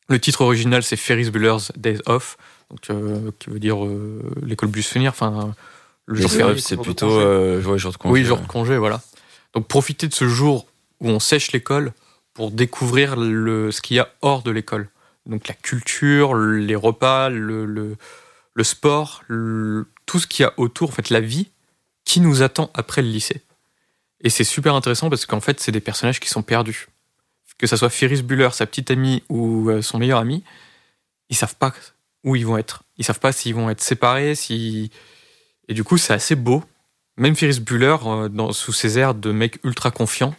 le titre original, c'est Ferris Bueller's Days Off, donc, euh, qui veut dire euh, l'école buissonnière. Enfin, le jour férié. c'est jour de plutôt. congé. Euh, ouais, jour de congé. Oui, jour de congé, voilà. Donc profiter de ce jour où on sèche l'école pour découvrir le, ce qu'il y a hors de l'école. Donc la culture, les repas, le, le, le sport, le- tout ce qu'il y a autour, en fait la vie qui nous attend après le lycée. Et c'est super intéressant parce qu'en fait c'est des personnages qui sont perdus. Que ça soit Ferris Bueller, sa petite amie ou euh, son meilleur ami, ils savent pas où ils vont être. Ils savent pas s'ils vont être séparés, si... Et du coup c'est assez beau même Ferris Bueller, euh, dans, sous ses airs de mec ultra confiant,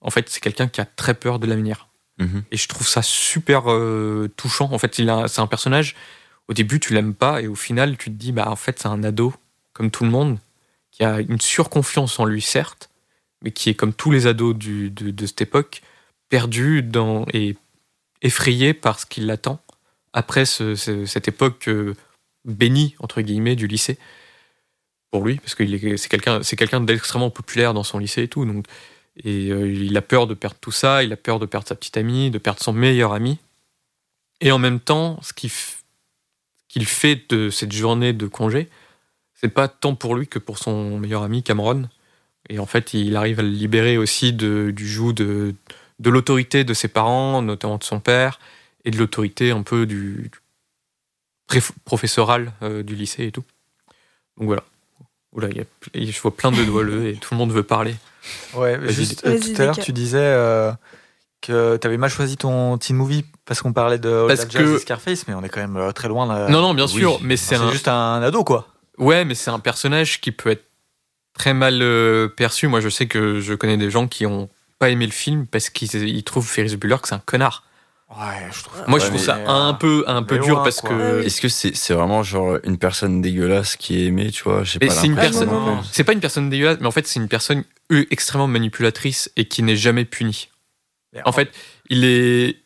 en fait, c'est quelqu'un qui a très peur de l'avenir. Mhm. Et je trouve ça super euh, touchant. En fait, il c'est un personnage, au début, tu l'aimes pas, et au final, tu te dis, bah, en fait, c'est un ado, comme tout le monde, qui a une surconfiance en lui, certes, mais qui est comme tous les ados du- de, de cette époque, perdu dans, et effrayé par ce qui l'attend après ce- ce- cette époque euh, bénie, entre guillemets, du lycée pour lui, parce que c'est quelqu'un d'extrêmement populaire dans son lycée et tout. Et euh, il a peur de perdre tout ça, il a peur de perdre sa petite amie, de perdre son meilleur ami. Et en même temps, ce qu'il fait de cette journée de congé, c'est pas tant pour lui que pour son meilleur ami Cameron. Et en fait, il arrive à le libérer aussi du joug de l'autorité de ses parents, notamment de son père, et de l'autorité un peu du, du pré- professoral euh, du lycée et tout. Donc voilà. Oula, il y a- je vois plein de doigts levés et tout le monde veut parler. Ouais, juste euh, tout à l'heure, tu disais euh, que t'avais mal choisi ton teen movie parce qu'on parlait de Parce que- et Scarface, mais on est quand même euh, très loin. Là. Non, non, bien oui. sûr, mais c'est c'est un, juste un ado, quoi. ouais, mais c'est un personnage qui peut être très mal euh, perçu. Moi, je sais que je connais des gens qui ont pas aimé le film parce qu'ils ils trouvent Ferris Bueller que c'est un connard. Ouais, je trouve. Moi, Ouais, je trouve ça un peu, un peu dur loin, parce quoi. que Est-ce que c'est c'est vraiment genre une personne dégueulasse qui est aimée, tu vois? J'ai pas c'est une personne- non, non. c'est pas une personne dégueulasse, mais en fait, c'est une personne euh, extrêmement manipulatrice et qui n'est jamais punie. Mais En fait, il est.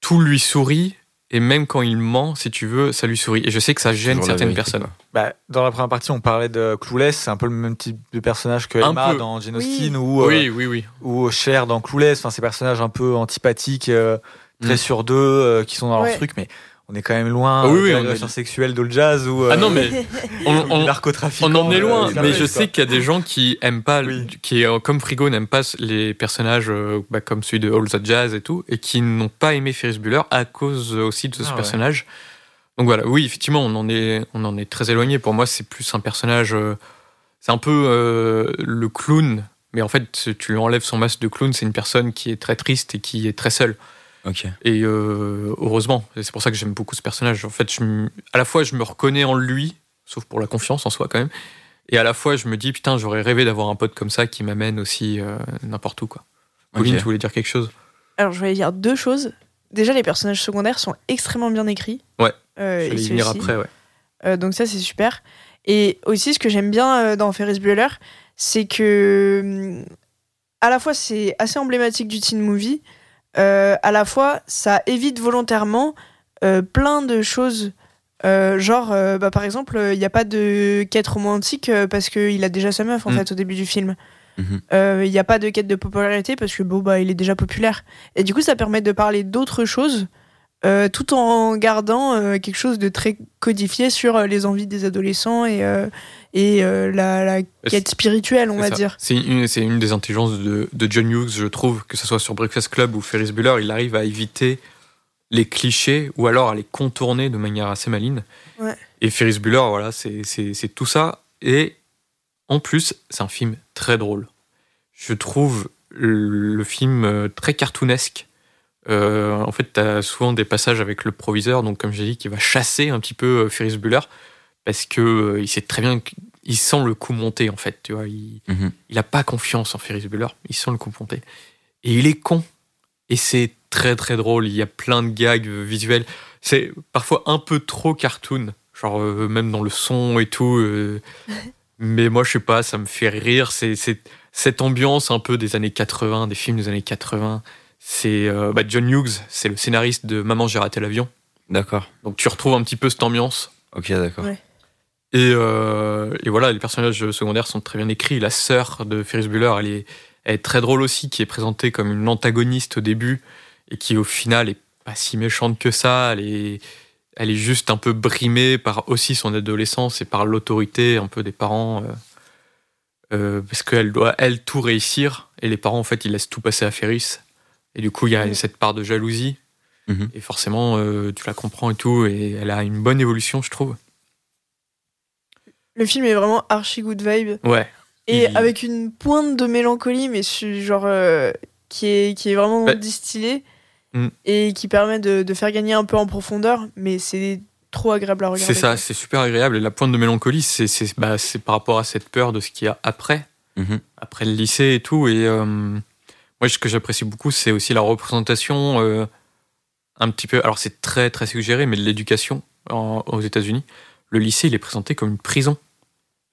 Tout lui sourit, et même quand il ment, si tu veux, ça lui sourit. Et je sais que ça gêne certaines personnes. Bah, dans la première partie, on parlait de Clueless, c'est un peu le même type de personnage que Emma dans Jane Oui. Austen ou, euh, Oui, oui, oui. ou Cher dans Clueless. Enfin, ces personnages un peu antipathiques, euh, très Mm. sur deux, euh, qui sont dans Ouais. leur truc, mais on est quand même loin Ah oui, euh, oui, de on l'agression est- sexuelle de jazz ou Ah non, mais <laughs> on, du on- en est euh, loin. Mais je quoi. sais qu'il y a des gens qui aiment pas, le- Oui. qui, euh, comme Frigo, n'aiment pas les personnages euh, bah, comme celui de All the Jazz et tout, et qui n'ont pas aimé Ferris Bueller à cause euh, aussi de ce Ah ouais. personnage. Donc voilà, oui, effectivement, on en est, on en est très éloigné. Pour moi, c'est plus un personnage. euh, c'est un peu euh, le clown, mais en fait, tu lui enlèves son masque de clown, c'est une personne qui est très triste et qui est très seule. Ok. Et euh, heureusement, Et c'est pour ça que j'aime beaucoup ce personnage. En fait, je à la fois, je me reconnais en lui, sauf pour la confiance en soi quand même. Et à la fois, je me dis, putain, j'aurais rêvé d'avoir un pote comme ça qui m'amène aussi euh, n'importe où. Quoi. Pauline, tu voulais dire quelque chose? Alors, je voulais dire deux choses. Déjà, les personnages secondaires sont extrêmement bien écrits. Ouais. Euh, Je vais y venir aussi. après, ouais. Euh, donc ça, c'est super. Et aussi, ce que j'aime bien euh, dans Ferris Bueller, c'est que hum, à la fois c'est assez emblématique du teen movie, euh, à la fois ça évite volontairement euh, plein de choses. Euh, genre, bah, par exemple, il n'y a pas de quête romantique parce qu'il a déjà sa meuf en Mm. fait au début du film. Mhm. Il n'y a pas de quête de popularité parce que bon bah il est déjà populaire. Et du coup, ça permet de parler d'autres choses tout en gardant quelque chose de très codifié sur les envies des adolescents et, et euh, la, la quête spirituelle, on va ça. dire. C'est une, des intelligences de, de John Hughes, je trouve, que ce soit sur Breakfast Club ou Ferris Bueller, il arrive à éviter les clichés ou alors à les contourner de manière assez maligne. Ouais. Et Ferris Bueller, voilà, c'est tout ça. Et en plus, c'est un film très drôle. Je trouve le, film euh, très cartoonesque. Euh, en fait, tu as souvent des passages avec le proviseur, donc comme j'ai dit, qui va chasser un petit peu Ferris Bueller, parce que euh, il sait très bien qu'il sent le coup monter, en fait. Tu vois, il, Mhm. il a pas confiance en Ferris Bueller, il sent le coup monter. Et il est con. Et c'est très très drôle, il y a plein de gags visuels. C'est parfois un peu trop cartoon, genre euh, même dans le son et tout. euh, <laughs> mais moi, je sais pas, ça me fait rire. C'est c'est cette ambiance un peu des années 80, des films des années 80. C'est euh, bah, John Hughes, c'est le scénariste de Maman, j'ai raté l'avion. D'accord. Donc tu retrouves un petit peu cette ambiance. Ok, d'accord. Ouais. Et, euh, et voilà, les personnages secondaires sont très bien écrits. La sœur de Ferris Bueller, elle est, elle est très drôle aussi, qui est présentée comme une antagoniste au début et qui au final est pas si méchante que ça. Elle est, elle est juste un peu brimée par aussi son adolescence et par l'autorité un peu des parents. euh, euh, parce qu'elle doit, elle, tout réussir. Et les parents, en fait, ils laissent tout passer à Ferris. Et du coup, il y a cette part de jalousie. Mhm. Et forcément, tu la comprends et tout. Et elle a une bonne évolution, je trouve. Le film est vraiment archi good vibe Ouais. et Il- avec une pointe de mélancolie, mais genre euh, qui est qui est vraiment Bah- distillée Mm. et qui permet de, de faire gagner un peu en profondeur, mais c'est trop agréable à regarder. C'est ça, c'est super agréable. Et la pointe de mélancolie, c'est c'est- bah, c'est par rapport à cette peur de ce qu'il y a après, Mhm. après le lycée et tout. Et euh, moi, ce que j'apprécie beaucoup, c'est aussi la représentation euh, un petit peu. Alors, c'est très, très suggéré, mais de l'éducation aux États-Unis. Le lycée, il est présenté comme une prison.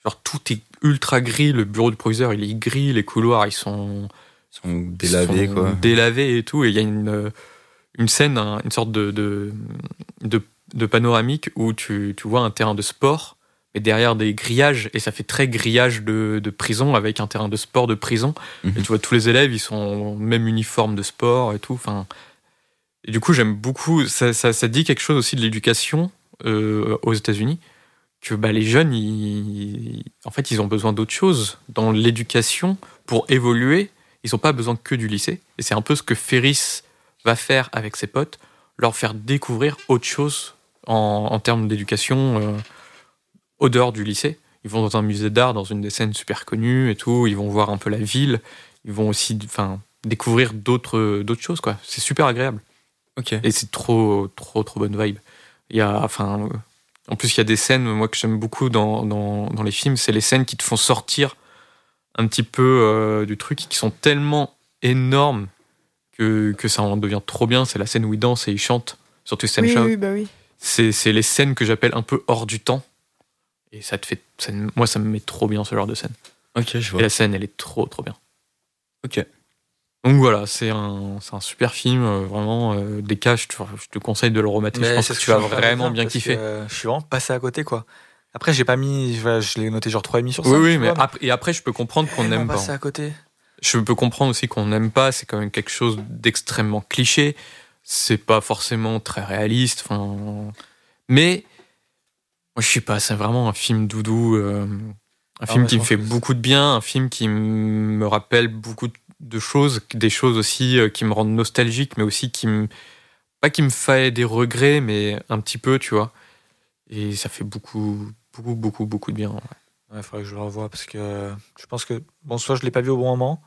Genre, tout est ultra gris. Le bureau du proviseur, il est gris. Les couloirs, ils sont Ils sont délavés, sont quoi. Délavés et tout. Et il y a une, euh, une scène, un- une sorte de, de, de, de panoramique où tu, tu vois un terrain de sport, mais derrière des grillages, et ça fait très grillage de, de prison avec un terrain de sport de prison. Mhm. Et tu vois tous les élèves, ils sont en même uniforme de sport et tout. Enfin, et du coup, j'aime beaucoup. Ça, ça, ça dit quelque chose aussi de l'éducation euh, aux États-Unis. Que bah, les jeunes, ils, en fait, ils ont besoin d'autre chose dans l'éducation pour évoluer. Ils n'ont pas besoin que du lycée. Et c'est un peu ce que Ferris va faire avec ses potes, leur faire découvrir autre chose en, en termes d'éducation euh, au dehors du lycée. Ils vont dans un musée d'art, dans une des scènes super connues et tout. Ils vont voir un peu la ville. Ils vont aussi, enfin, découvrir d'autres choses quoi. C'est super agréable. Ok. Et c'est trop, trop, trop bonne vibe. Il y a, enfin, en plus, il y a des scènes, moi, que j'aime beaucoup dans, dans, dans les films, c'est les scènes qui te font sortir un petit peu euh, du truc, qui sont tellement énormes que, que ça en devient trop bien. C'est la scène où il danse et il chante, surtout scène Oui, oui, bah oui. C'est, c'est les scènes que j'appelle un peu hors du temps. Et ça te fait, ça- moi, ça me met trop bien ce genre de scène. Ok, je Et vois. la scène, elle est trop, trop bien. Ok. Donc voilà, c'est un, un super film, euh, vraiment. euh, des cas, je te, conseille de le remater. je pense que tu vas suis vraiment bien kiffer. que, euh, je suis vraiment passé à côté, quoi. Après, j'ai pas mis, je, je l'ai noté genre 3,5 sur 5. Oui, oui, mais après, et après, je peux comprendre qu'on n'aime pas. passé à côté. Je peux comprendre aussi qu'on n'aime pas. C'est quand même quelque chose d'extrêmement cliché. C'est pas forcément très réaliste. Mais moi, je sais pas. C'est vraiment un film doudou, euh, un film mais qui me fait beaucoup de bien, un film qui me rappelle beaucoup de choses, des choses aussi euh, qui me rendent nostalgique, mais aussi qui me pas qui me fait des regrets, mais un petit peu, tu vois. Et ça fait beaucoup, beaucoup, beaucoup, beaucoup de bien. ouais. Il faudrait que je le revoie parce que je pense que, bon, soit je l'ai pas vu au bon moment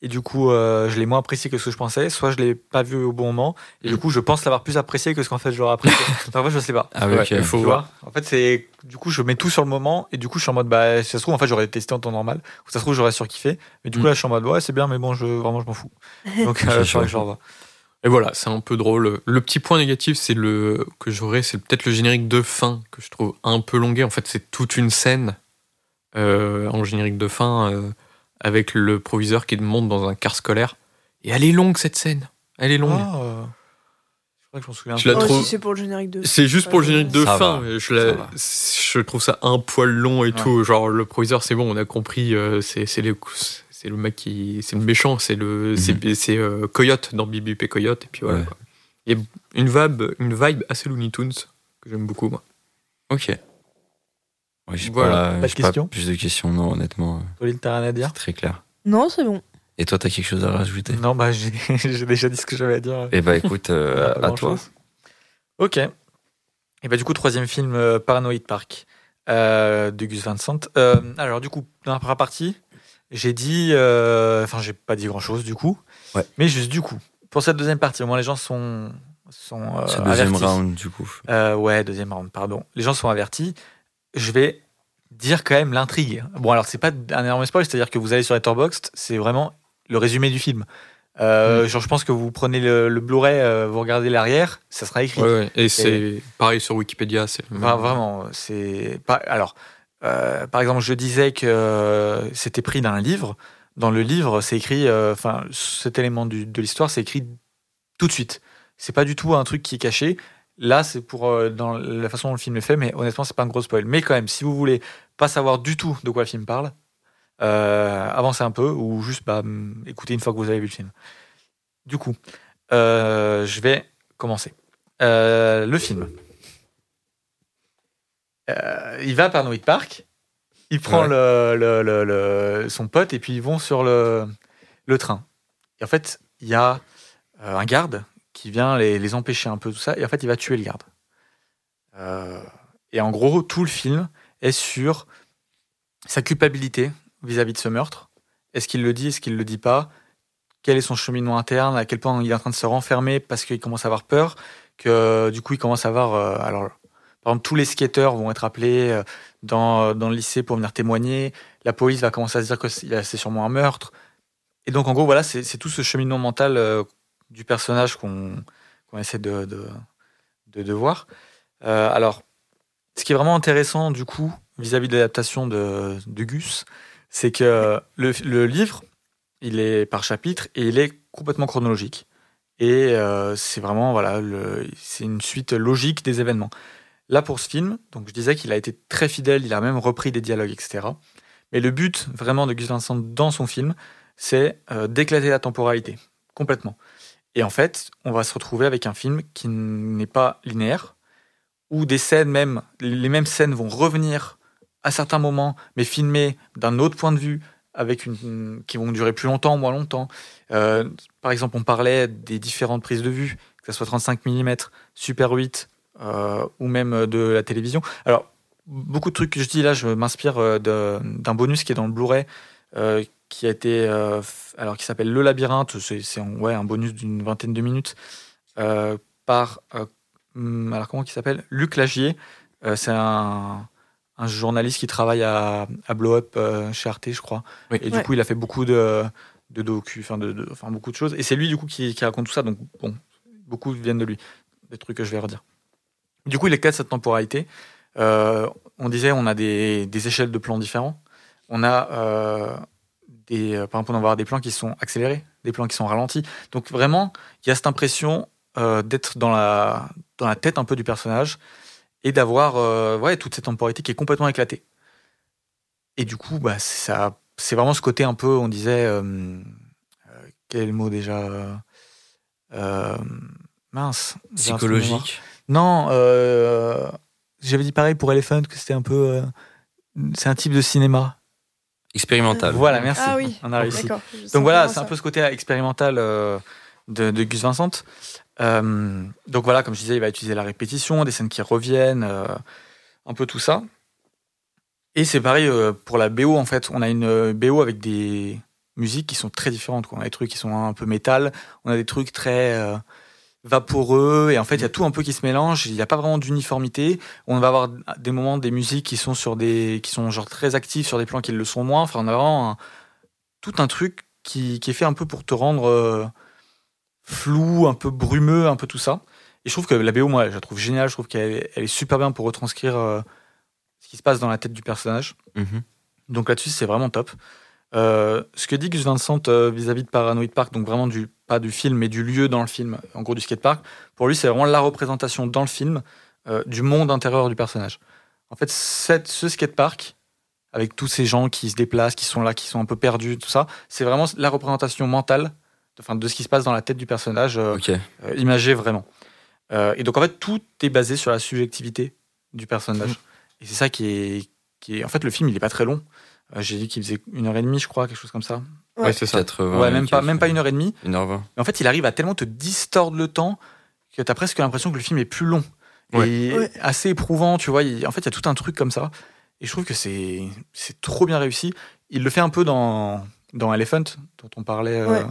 et du coup, euh, je l'ai moins apprécié que ce que je pensais, soit je l'ai pas vu au bon moment et du Mm. coup, je pense l'avoir plus apprécié que ce qu'en fait je l'aurais apprécié. <laughs> en fait, je sais pas. Ah, ouais, Ouais, ok. il faut Tu voir. vois en fait, c'est du coup, je mets tout sur le moment et du coup, je suis en mode, bah, si ça se trouve, en fait, j'aurais testé en temps normal ou ça se trouve, j'aurais surkiffé. Mais du coup, Mm. là, je suis en mode, ouais, c'est bien, mais bon, je, vraiment, je m'en fous. <laughs> Donc, euh, je que je. Et voilà, c'est un peu drôle. Le petit point négatif, c'est le que j'aurais, c'est peut-être le générique de fin que je trouve un peu longué. En fait, c'est toute une scène euh, en générique de fin euh, avec le proviseur qui monte dans un car scolaire. Et elle est longue cette scène. Elle est longue. Ah, euh, je crois que je m'en souviens. Je la Oh, trouve- si c'est pour le générique de. C'est juste pour le générique de Ça fin. Je, la- je trouve ça un poil long et Ouais. tout. Genre le proviseur, c'est bon, on a compris. euh, c'est c'est les- c'est le mec qui, c'est le méchant, c'est le, c'est c'est, euh, Coyote dans et Coyote. Et puis voilà. Ouais. quoi. Il y a une vibe, une vibe assez Looney Tunes que j'aime beaucoup moi. Ok. J'ai Voilà. pas, Pas de questions plus de questions, non, honnêtement. Pauline, t'as rien à dire C'est très clair. Non, c'est bon. Et toi, t'as quelque chose à rajouter? Non, bah, j'ai <laughs> j'ai déjà dit ce que j'avais à dire. Eh bah écoute, euh, <laughs> à toi. Ok. Et bah du coup, troisième film, euh, Paranoid Park, euh, de Gus Van Sant. Euh, alors du coup, dans la première partie, j'ai dit... euh, Enfin, j'ai pas dit grand-chose du coup. Ouais. Mais juste du coup. Pour cette deuxième partie, au moins les gens sont, sont euh, C'est deuxième avertis. round, du coup. Euh, ouais, deuxième round, pardon. Les gens sont avertis. Je vais dire quand même l'intrigue. Bon, alors c'est pas un énorme spoil, c'est-à-dire que vous allez sur Letterboxd, c'est vraiment le résumé du film. Euh, Genre, je pense que vous prenez le, le Blu-ray, euh, vous regardez l'arrière, ça sera écrit. Ouais, ouais. Et c'est pareil sur Wikipédia. C'est vraiment, c'est pas. Alors, euh, par exemple, je disais que c'était pris d'un livre. Dans le livre, c'est écrit. Enfin, cet élément du- de l'histoire, c'est écrit tout de suite. C'est pas du tout un truc qui est caché. Là, c'est pour euh, dans la façon dont le film est fait, mais honnêtement, c'est pas un gros spoil. Mais quand même, si vous voulez pas savoir du tout de quoi le film parle, euh, avancez un peu ou juste bah, hum, écoutez une fois que vous avez vu le film. Du coup, euh, je vais commencer. Le film. Il va à Paranoid Park, il prend Ouais. le, le- le- le- son pote et puis ils vont sur le, le train. Et en fait, il y a un garde qui vient les, empêcher un peu, tout ça, et en fait, il va tuer le garde. Euh, et en gros, tout le film est sur sa culpabilité vis-à-vis de ce meurtre. Est-ce qu'il le dit, est-ce qu'il le dit pas? Quel est son cheminement interne? À quel point il est en train de se renfermer parce qu'il commence à avoir peur? Que du coup, il commence à avoir. euh, alors, par exemple, tous les skateurs vont être appelés euh, dans, dans le lycée pour venir témoigner. La police va commencer à se dire que c'est sûrement un meurtre. Et donc, en gros, voilà, c'est tout ce cheminement mental du personnage qu'on essaie de, de, de, voir. Euh, alors, ce qui est vraiment intéressant, du coup, vis-à-vis de l'adaptation de, de Gus, c'est que le, le livre, il est par chapitre et il est complètement chronologique. Et euh, c'est vraiment, voilà, c'est une suite logique des événements. Là, pour ce film, donc je disais qu'il a été très fidèle, il a même repris des dialogues, etc. Mais le but vraiment de Gus Van Sant dans son film, c'est euh, d'éclater la temporalité, complètement. Et en fait, on va se retrouver avec un film qui n'est pas linéaire, où des scènes même, les mêmes scènes vont revenir à certains moments, mais filmées d'un autre point de vue, avec qui vont durer plus longtemps, moins longtemps. Euh, par exemple, on parlait des différentes prises de vue, que ce soit 35 mm, Super 8 euh, ou même de la télévision. Alors, beaucoup de trucs que je dis là, je m'inspire euh, d'un bonus qui est dans le Blu-ray, qui a été euh, alors qui s'appelle Le Labyrinthe. C'est ouais un bonus d'une vingtaine de minutes euh, par euh, hum, alors comment il s'appelle? Luc Lagier. Euh, c'est un, un journaliste qui travaille à, à Blow Up euh, chez Arte, je crois. Oui. Et du coup, il a fait beaucoup de de docu, enfin de, de- enfin beaucoup de choses. Et c'est lui du coup qui, qui raconte tout ça. Donc bon, beaucoup viennent de lui, des trucs que je vais redire. Du coup, il est cas de cette temporalité. Euh, on disait, on a des, des échelles de plans différents. On a euh, des, euh, par exemple, on va avoir des plans qui sont accélérés, des plans qui sont ralentis. Donc vraiment, il y a cette impression euh, d'être dans la, dans la tête un peu du personnage et d'avoir euh, ouais, toute cette temporalité qui est complètement éclatée. Et du coup, bah, c'est ça, c'est vraiment ce côté un peu, on disait, euh, quel mot déjà Mince. Psychologique. Non, j'avais dit pareil pour Elephant, que c'était un peu. c'est un type de cinéma. Expérimental. Voilà, merci. Ah oui. On a réussi. Donc voilà, c'est un peu ce côté expérimental euh, de, de Gus Vincent. Euh, donc voilà, comme je disais, il va utiliser la répétition, des scènes qui reviennent, euh, un peu tout ça. Et c'est pareil pour la BO en fait. On a une BO avec des musiques qui sont très différentes. Quoi. On a des trucs qui sont un peu métal, on a des trucs très euh, vaporeux, et en fait il y a tout un peu qui se mélange. Il n'y a pas vraiment d'uniformité. On va avoir des moments des musiques qui sont sur des qui sont genre très actifs sur des plans qui le sont moins. Enfin, on a vraiment un- tout un truc qui, qui est fait un peu pour te rendre euh, flou, un peu brumeux, un peu tout ça. Et je trouve que la BO, moi, je la trouve géniale. Je trouve qu'elle elle est super bien pour retranscrire euh, ce qui se passe dans la tête du personnage. Mhm. Donc là-dessus, c'est vraiment top. Euh, ce que dit Gus Vincent vis-à-vis de Paranoid Park, donc vraiment du, pas du film, mais du lieu dans le film, en gros du skatepark, pour lui, c'est vraiment la représentation dans le film euh, du monde intérieur du personnage. En fait, cette, ce skatepark, avec tous ces gens qui se déplacent, qui sont là, qui sont un peu perdus, tout ça, c'est vraiment la représentation mentale de, enfin, de ce qui se passe dans la tête du personnage, euh, euh, imagé vraiment. Et donc en fait, tout est basé sur la subjectivité du personnage. Et c'est ça qui est, qui est. En fait, le film, il est pas très long. Euh, J'ai dit qu'il faisait une heure et demie, je crois, quelque chose comme ça. Ouais. Ouais, c'est ça. 80, ouais, même pas, quelques- même pas une heure et demie. 1h20. Mais en fait, il arrive à tellement te distordre le temps que tu as presque l'impression que le film est plus long. Ouais. Et Ouais. assez éprouvant, tu vois. Il- en fait, il y a tout un truc comme ça. Et je trouve que c'est c'est trop bien réussi. Il le fait un peu dans, dans Elephant, dont on parlait euh,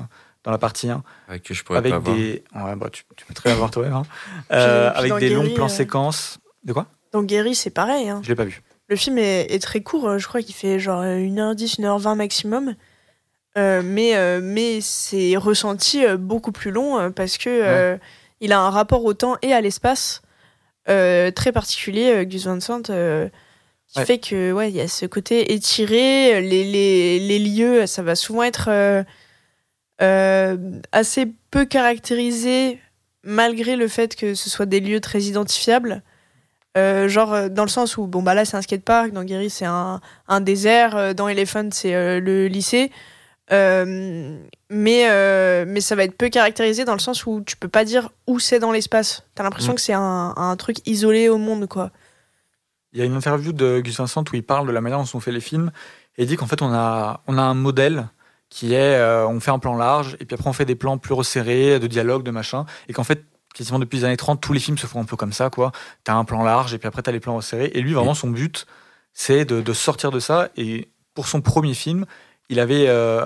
dans la partie 1 Ouais, que je pourrais avec pas voir. des. Ouais, bah, tu, tu peux très bien voir toi-même. hein. Euh, avec des longs plans euh, séquences. De quoi? Dans Gary, c'est pareil. hein. Je l'ai pas vu. Le film est, est très court, euh, je crois qu'il fait genre 1h10, 1h20 maximum. Euh, mais euh, mais c'est ressenti euh, beaucoup plus long parce que il a un rapport au temps et à l'espace très particulier, Gus Van Sant, qui Ouais. fait que ouais, il y a ce côté étiré, les, les, les lieux, ça va souvent être euh, euh, assez peu caractérisé malgré le fait que ce soit des lieux très identifiables. Euh, genre euh, dans le sens où bon bah là c'est un skatepark, dans Gary c'est un, un désert, euh, dans Elephant c'est euh, le lycée. Euh, mais, mais ça va être peu caractérisé dans le sens où tu peux pas dire où c'est dans l'espace. T'as l'impression Mm. que c'est un, un truc isolé au monde quoi. Il y a une interview de Gus Vincent où il parle de la manière dont sont faits les films et il dit qu'en fait on a, on a un modèle qui est on fait un plan large et puis après on fait des plans plus resserrés de dialogue de machin et qu'en fait quasiment depuis les années 30 tous les films se font un peu comme ça quoi t'as un plan large et puis après t'as les plans resserrés et lui vraiment son but c'est de, de sortir de ça et pour son premier film il avait euh,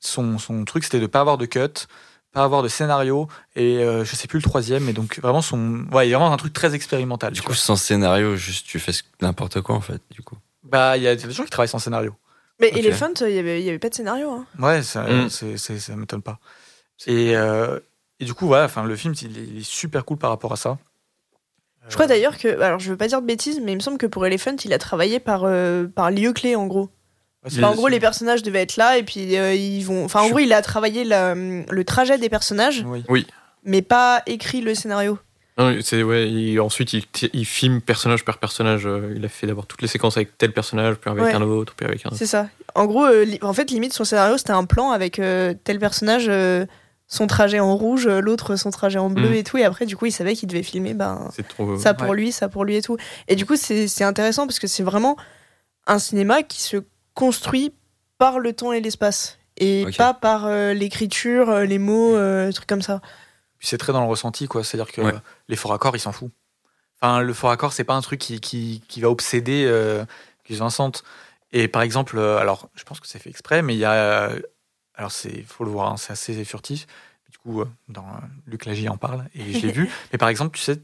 son, son truc c'était de pas avoir de cut pas avoir de scénario et euh, je sais plus le troisième mais donc vraiment son ouais il y a vraiment un truc très expérimental Du coup, vois. sans scénario, juste tu fais n'importe quoi en fait. Du coup. Bah, il y a des gens qui travaillent sans scénario. Mais Ok. Elephant, il y avait, il y avait pas de scénario. hein. Ouais, ça, Mm. ça m'étonne pas. Et, euh, et du coup, voilà, enfin, le film, il est, il est super cool par rapport à ça. Je crois Euh, d'ailleurs que, alors je veux pas dire de bêtises, mais il me semble que pour Elephant, il a travaillé par, euh, par lieu clé en gros. ouais, c'est- Enfin, en gros, les personnages devaient être là et puis euh, ils vont. Enfin, en Je- gros, il a travaillé la- le trajet des personnages, Oui. mais pas écrit le scénario. Non, c'est ouais. il- ensuite, il, filme personnage par personnage. Il a fait d'abord toutes les séquences avec tel personnage, puis avec Ouais. un autre, puis avec un. C'est ça. En gros, euh, en fait, limite, son scénario, c'était un plan avec euh, tel personnage, euh, son trajet en rouge, euh, l'autre son trajet en bleu Mm. et tout. Et après, du coup, il savait qu'il devait filmer ben, trop. ça pour Ouais. lui, ça pour lui et tout. Et du coup, c'est c'est intéressant parce que c'est vraiment un cinéma qui se construit par le temps et l'espace. Et pas par euh, l'écriture, euh, les mots, euh, trucs comme ça. Puis c'est très dans le ressenti, quoi. C'est-à-dire que Ouais. les faux raccords, il s'en fout. Enfin, le faux raccord, c'est pas un truc qui, qui, qui va obséder euh, Gus Vincent. Et par exemple, euh, alors je pense que c'est fait exprès, mais il y a. alors c'est, faut le voir, hein, c'est assez furtif. Du coup, euh, dans euh, Luc Lagy en parle et je l'ai vu. <laughs> Mais par exemple, tu sais,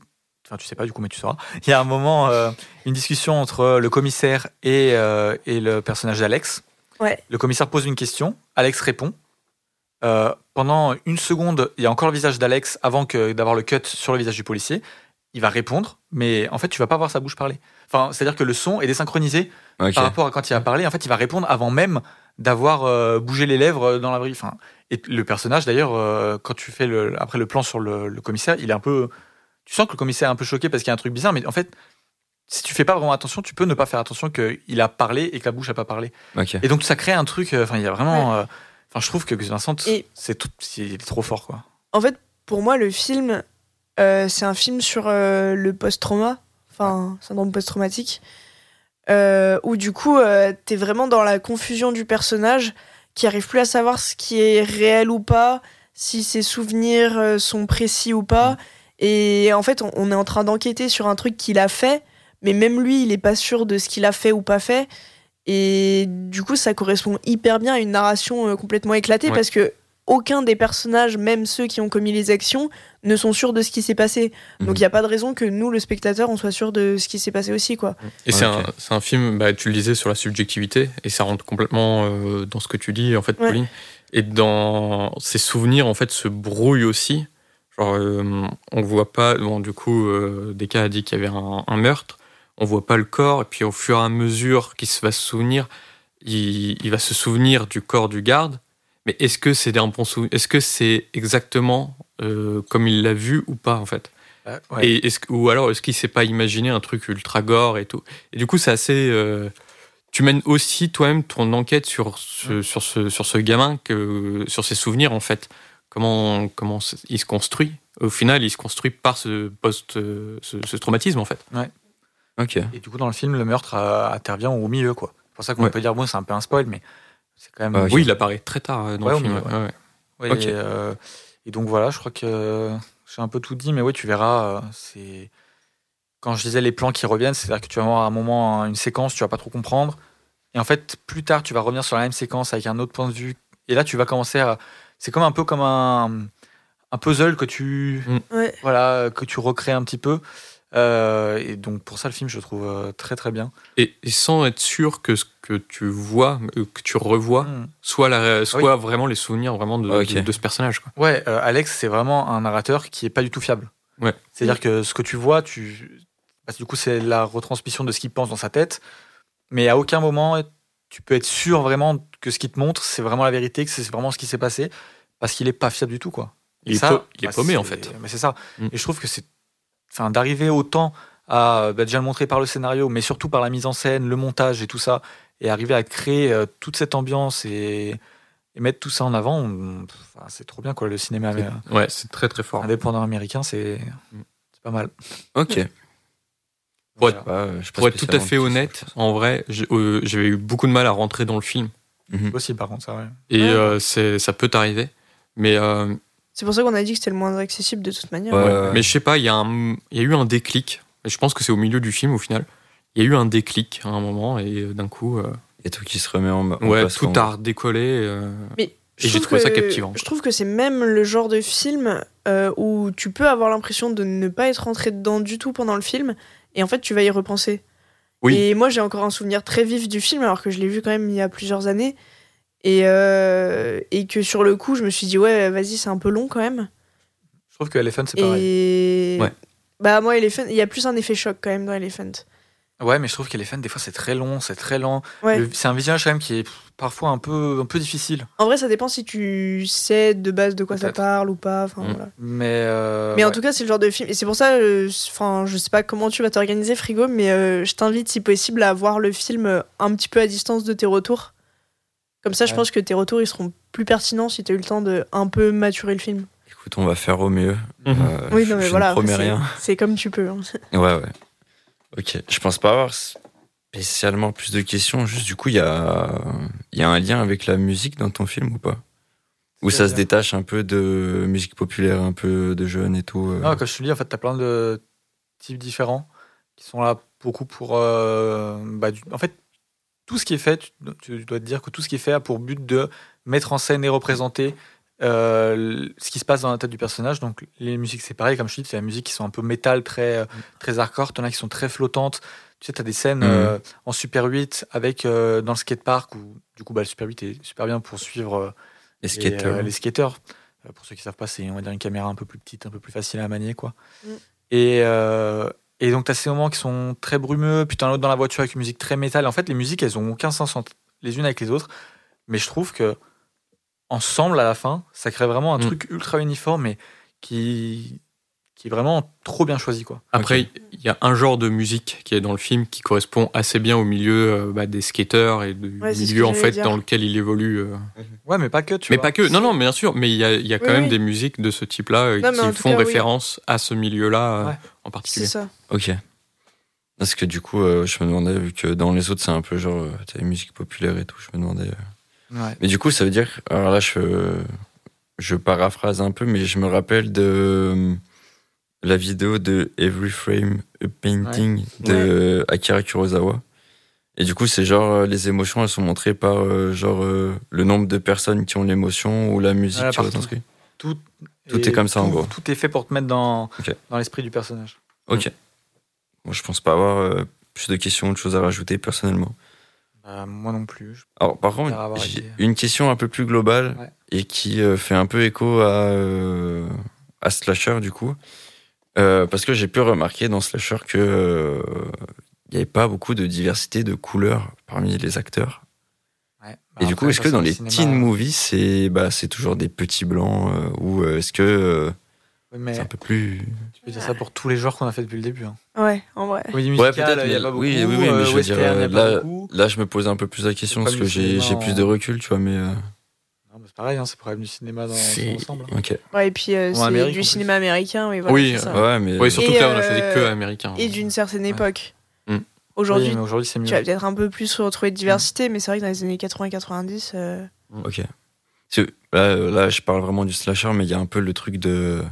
enfin tu sais pas du coup, mais tu sauras. Il y a un moment, euh, une discussion entre le commissaire et, euh, et le personnage d'Alex. Ouais. Le commissaire pose une question, Alex répond. Euh, pendant une seconde, il y a encore le visage d'Alex avant que d'avoir le cut sur le visage du policier. Il va répondre, mais en fait, tu vas pas voir sa bouche parler. Enfin, c'est-à-dire que le son est désynchronisé par rapport à quand il va parler. En fait, il va répondre avant même d'avoir euh, bougé les lèvres euh, dans la brief. Enfin, et le personnage, d'ailleurs, euh, quand tu fais le, après le plan sur le, le commissaire, il est un peu. Tu sens que le commissaire est un peu choqué parce qu'il y a un truc bizarre, mais en fait, si tu fais pas vraiment attention, tu peux ne pas faire attention qu'il a parlé et que la bouche a pas parlé. Ok. Et donc, ça crée un truc. euh, Enfin, il y a vraiment. euh, Enfin, je trouve que Gus Vincent, c'est tout- c'est- il est trop fort, quoi. En fait, pour moi, le film, euh, c'est un film sur euh, le post-trauma, enfin, syndrome post-traumatique, euh, où du coup, euh, t'es vraiment dans la confusion du personnage qui arrive plus à savoir ce qui est réel ou pas, si ses souvenirs euh, sont précis ou pas. Et en fait, on, est en train d'enquêter sur un truc qu'il a fait, mais même lui, il est pas sûr de ce qu'il a fait ou pas fait. Et du coup, ça correspond hyper bien à une narration euh, complètement éclatée Ouais. parce que aucun des personnages, même ceux qui ont commis les actions, ne sont sûrs de ce qui s'est passé. Mhm. Donc il n'y a pas de raison que nous, le spectateur, on soit sûr de ce qui s'est passé aussi, quoi. Et c'est un, c'est un film, bah, tu le disais, sur la subjectivité, et ça rentre complètement euh, dans ce que tu dis, en fait, Ouais. Pauline. Et dans ses souvenirs, en fait, se brouillent aussi. Genre, euh, on voit pas, bon, du coup, euh, Deka a dit qu'il y avait un, un meurtre, on voit pas le corps, et puis au fur et à mesure qu'il se va se souvenir, il, il va se souvenir du corps du garde, mais est-ce que c'est un bon souvenir Est-ce que c'est exactement euh, comme il l'a vu ou pas, en fait? Ouais. et est-ce ou alors est-ce qu'il s'est pas imaginé un truc ultra gore et tout? Et du coup, c'est assez. euh, tu mènes aussi toi-même ton enquête sur ce, sur ce, sur ce gamin, que, sur ses souvenirs en fait. Comment, comment il se construit Au final, il se construit par ce post, euh, ce, ce traumatisme en fait. Ok. Et du coup, dans le film, le meurtre euh, intervient au milieu, quoi. C'est pour ça qu'on Ouais. peut dire, bon, c'est un peu un spoil, mais c'est quand même. Ah. Oui, il apparaît très tard euh, dans Ouais, le film. milieu, ouais, ouais. Ouais, Ok. et, euh, et donc voilà, je crois que j'ai un peu tout dit, mais oui, tu verras, euh, c'est quand je disais les plans qui reviennent, c'est-à-dire que tu vas avoir un moment, une séquence, tu vas pas trop comprendre, et en fait, plus tard, tu vas revenir sur la même séquence avec un autre point de vue, et là, tu vas commencer à, c'est comme un peu comme un, un puzzle que tu, Ouais. voilà, que tu recrées un petit peu, Euh, et donc pour ça, le film, je le trouve euh, très très bien. Et, et sans être sûr que ce que tu vois, euh, que tu revois, Mm. soit, la, soit Ah Oui. vraiment les souvenirs vraiment de, de ce personnage. Quoi. Ouais, euh, Alex, c'est vraiment un narrateur qui est pas du tout fiable. Ouais. C'est-à-dire que ce que tu vois, tu, parce que du coup, c'est la retransmission de ce qu'il pense dans sa tête, mais à aucun moment tu peux être sûr vraiment que ce qu'il te montre, c'est vraiment la vérité, que c'est vraiment ce qui s'est passé, parce qu'il est pas fiable du tout, quoi. Il Et est ça, pau- il est bah, paumé, en fait. Mais c'est ça. Mm. Et je trouve que c'est, enfin, d'arriver autant à bah, déjà le montrer par le scénario, mais surtout par la mise en scène, le montage et tout ça, et arriver à créer euh, toute cette ambiance et, et mettre tout ça en avant, enfin, c'est trop bien, quoi. Le cinéma C'est- américain Ouais, c'est très très fort. indépendant américain, c'est Mm. c'est pas mal. Ok. Pour être- Bah, je sais pas Pour être tout à fait honnête, en vrai, j'ai euh, j'avais eu beaucoup de mal à rentrer dans le film. Mhm. Aussi, par contre, ça, ouais. Et Ouais. euh, c'est- ça peut t'arriver. Mais, euh, C'est pour ça qu'on a dit que c'était le moins accessible de toute manière. Ouais, mais je sais pas, il y, a y eu un déclic. Et je pense que c'est au milieu du film au final. Il y a eu un déclic à un moment et euh, d'un coup, euh, Et tout qui se remet en, en ouais, place tout a redécollé. euh, Mais Et j'ai trouve trouvé ça captivant. Je trouve que c'est même le genre de film euh, où tu peux avoir l'impression de ne pas être rentré dedans du tout pendant le film, et en fait tu vas y repenser. Oui. Et moi j'ai encore un souvenir très vif du film, alors que je l'ai vu quand même il y a plusieurs années, et, euh, et que sur le coup je me suis dit ouais vas-y c'est un peu long quand même. Je trouve que Elephant, c'est pareil. Et Ouais. bah moi Elephant, il y a plus un effet choc quand même dans Elephant. Ouais, mais je trouve qu'Elephant, des fois, c'est très long, c'est très lent. Ouais. C'est un visionnage quand même qui est parfois un peu, un peu difficile. En vrai ça dépend si tu sais de base de quoi ça parle ou pas. Mm. voilà. Mais, euh, Mais en ouais. tout cas, c'est le genre de film. Et c'est pour ça, euh, enfin, je sais pas comment tu vas t'organiser, Frigo, mais euh, je t'invite, si possible, à voir le film euh, un petit peu à distance de tes retours. Comme ça, je pense que tes retours, ils seront plus pertinents si t'as eu le temps de un peu maturer le film. Écoute, on va faire au mieux. Mhm. Euh, oui, je- non, mais je voilà. promets c'est- rien. C'est comme tu peux. hein. <laughs> Ouais, ouais. Ok. Je pense pas avoir spécialement plus de questions. Juste, du coup, il y a, il y a un lien avec la musique dans ton film ou pas? Ou ça se détache un peu de musique populaire, un peu de jeunes et tout euh? Non, comme je te dis, en fait, t'as plein de types différents qui sont là beaucoup pour. euh, bah, du- En fait, tout ce qui est fait, tu, tu dois te dire que tout ce qui est fait a pour but de mettre en scène et représenter euh, ce qui se passe dans la tête du personnage. Donc les musiques, c'est pareil, comme je dis, c'est la musique qui sont un peu métal, très, euh, très hardcore. T'en as qui sont très flottantes. Tu sais, t'as des scènes Mhm. euh, en Super 8 avec euh, dans le skatepark où du coup bah, le Super 8 est super bien pour suivre euh, Les euh, les skateurs. Pour ceux qui savent pas, c'est on va dire une caméra un peu plus petite, un peu plus facile à manier quoi. Mm. Et euh, et donc, tu as ces moments qui sont très brumeux, puis tu un autre dans la voiture avec une musique très métal. En fait, les musiques, elles ont aucun sens les unes avec les autres. Mais je trouve que, ensemble, à la fin, ça crée vraiment un Mm. truc ultra uniforme et qui, qui est vraiment trop bien choisi. Quoi. Après, il y a un genre de musique qui est dans le film qui correspond assez bien au milieu euh, bah, des skateurs et du Ouais, c'est milieu en fait dire. dans lequel il évolue. euh. <laughs> Ouais, mais pas que, tu Mais vois. pas que. Non, non, mais bien sûr. Mais il y a, il y a quand Oui, même oui. des musiques de ce type-là euh, qui font cas, oui. référence à ce milieu-là euh, Ouais. en C'est particulier. ça. Ok. Parce que du coup, euh, je me demandais, vu que dans les autres, c'est un peu genre, euh, t'as les musiques populaires et tout, je me demandais. euh. Ouais. Mais du coup, ça veut dire. Alors là, je, je paraphrase un peu, mais je me rappelle de euh, la vidéo de Every Frame a Painting de Akira Kurosawa. Et du coup, c'est genre, euh, les émotions, elles sont montrées par euh, genre euh, le nombre de personnes qui ont l'émotion ou la musique Voilà, qui retranscrit. Tout, Tout est comme ça, en gros. Tout est fait pour te mettre dans, dans l'esprit du personnage. Ok. Moi, je pense pas avoir euh, plus de questions, de choses à rajouter personnellement. Bah, moi non plus. Alors, par contre, j'ai une question un peu plus globale Ouais. et qui fait un peu écho à, à Slasher, du coup. Euh, parce que j'ai pu remarquer dans Slasher que euh, il n'y avait pas beaucoup de diversité de couleurs parmi les acteurs. Ouais. Et Bah, du coup, est-ce que dans le les cinéma. teen movies, c'est bah, c'est toujours des petits blancs euh, ou euh, est-ce que euh, Oui, c'est un peu plus. tu peux dire ça pour tous les genres qu'on a fait depuis le début. Hein. Ouais, en vrai. Comédie Ouais, peut-être, il y a mais- pas beaucoup. oui, oui, oui, mais je veux dire, là- je me pose un peu plus la question parce que j'ai plus de recul, tu vois, mais. euh, Non, mais c'est pareil, hein, c'est pour du cinéma dans son ensemble. hein. ok. Ouais, et puis euh, c'est du plus. cinéma américain, oui, voilà, Oui, ça. Ouais, mais. Oui, surtout Et, que là, on a choisi euh, que américain. Et d'une certaine Ouais. époque. Mm. Aujourd'hui, Oui, mais aujourd'hui, c'est mieux. tu vas peut-être un peu plus retrouver de diversité, mais c'est vrai que dans les années 80-90, euh, Ok. Que là, euh, là, je parle vraiment du slasher, mais il y a un peu le truc de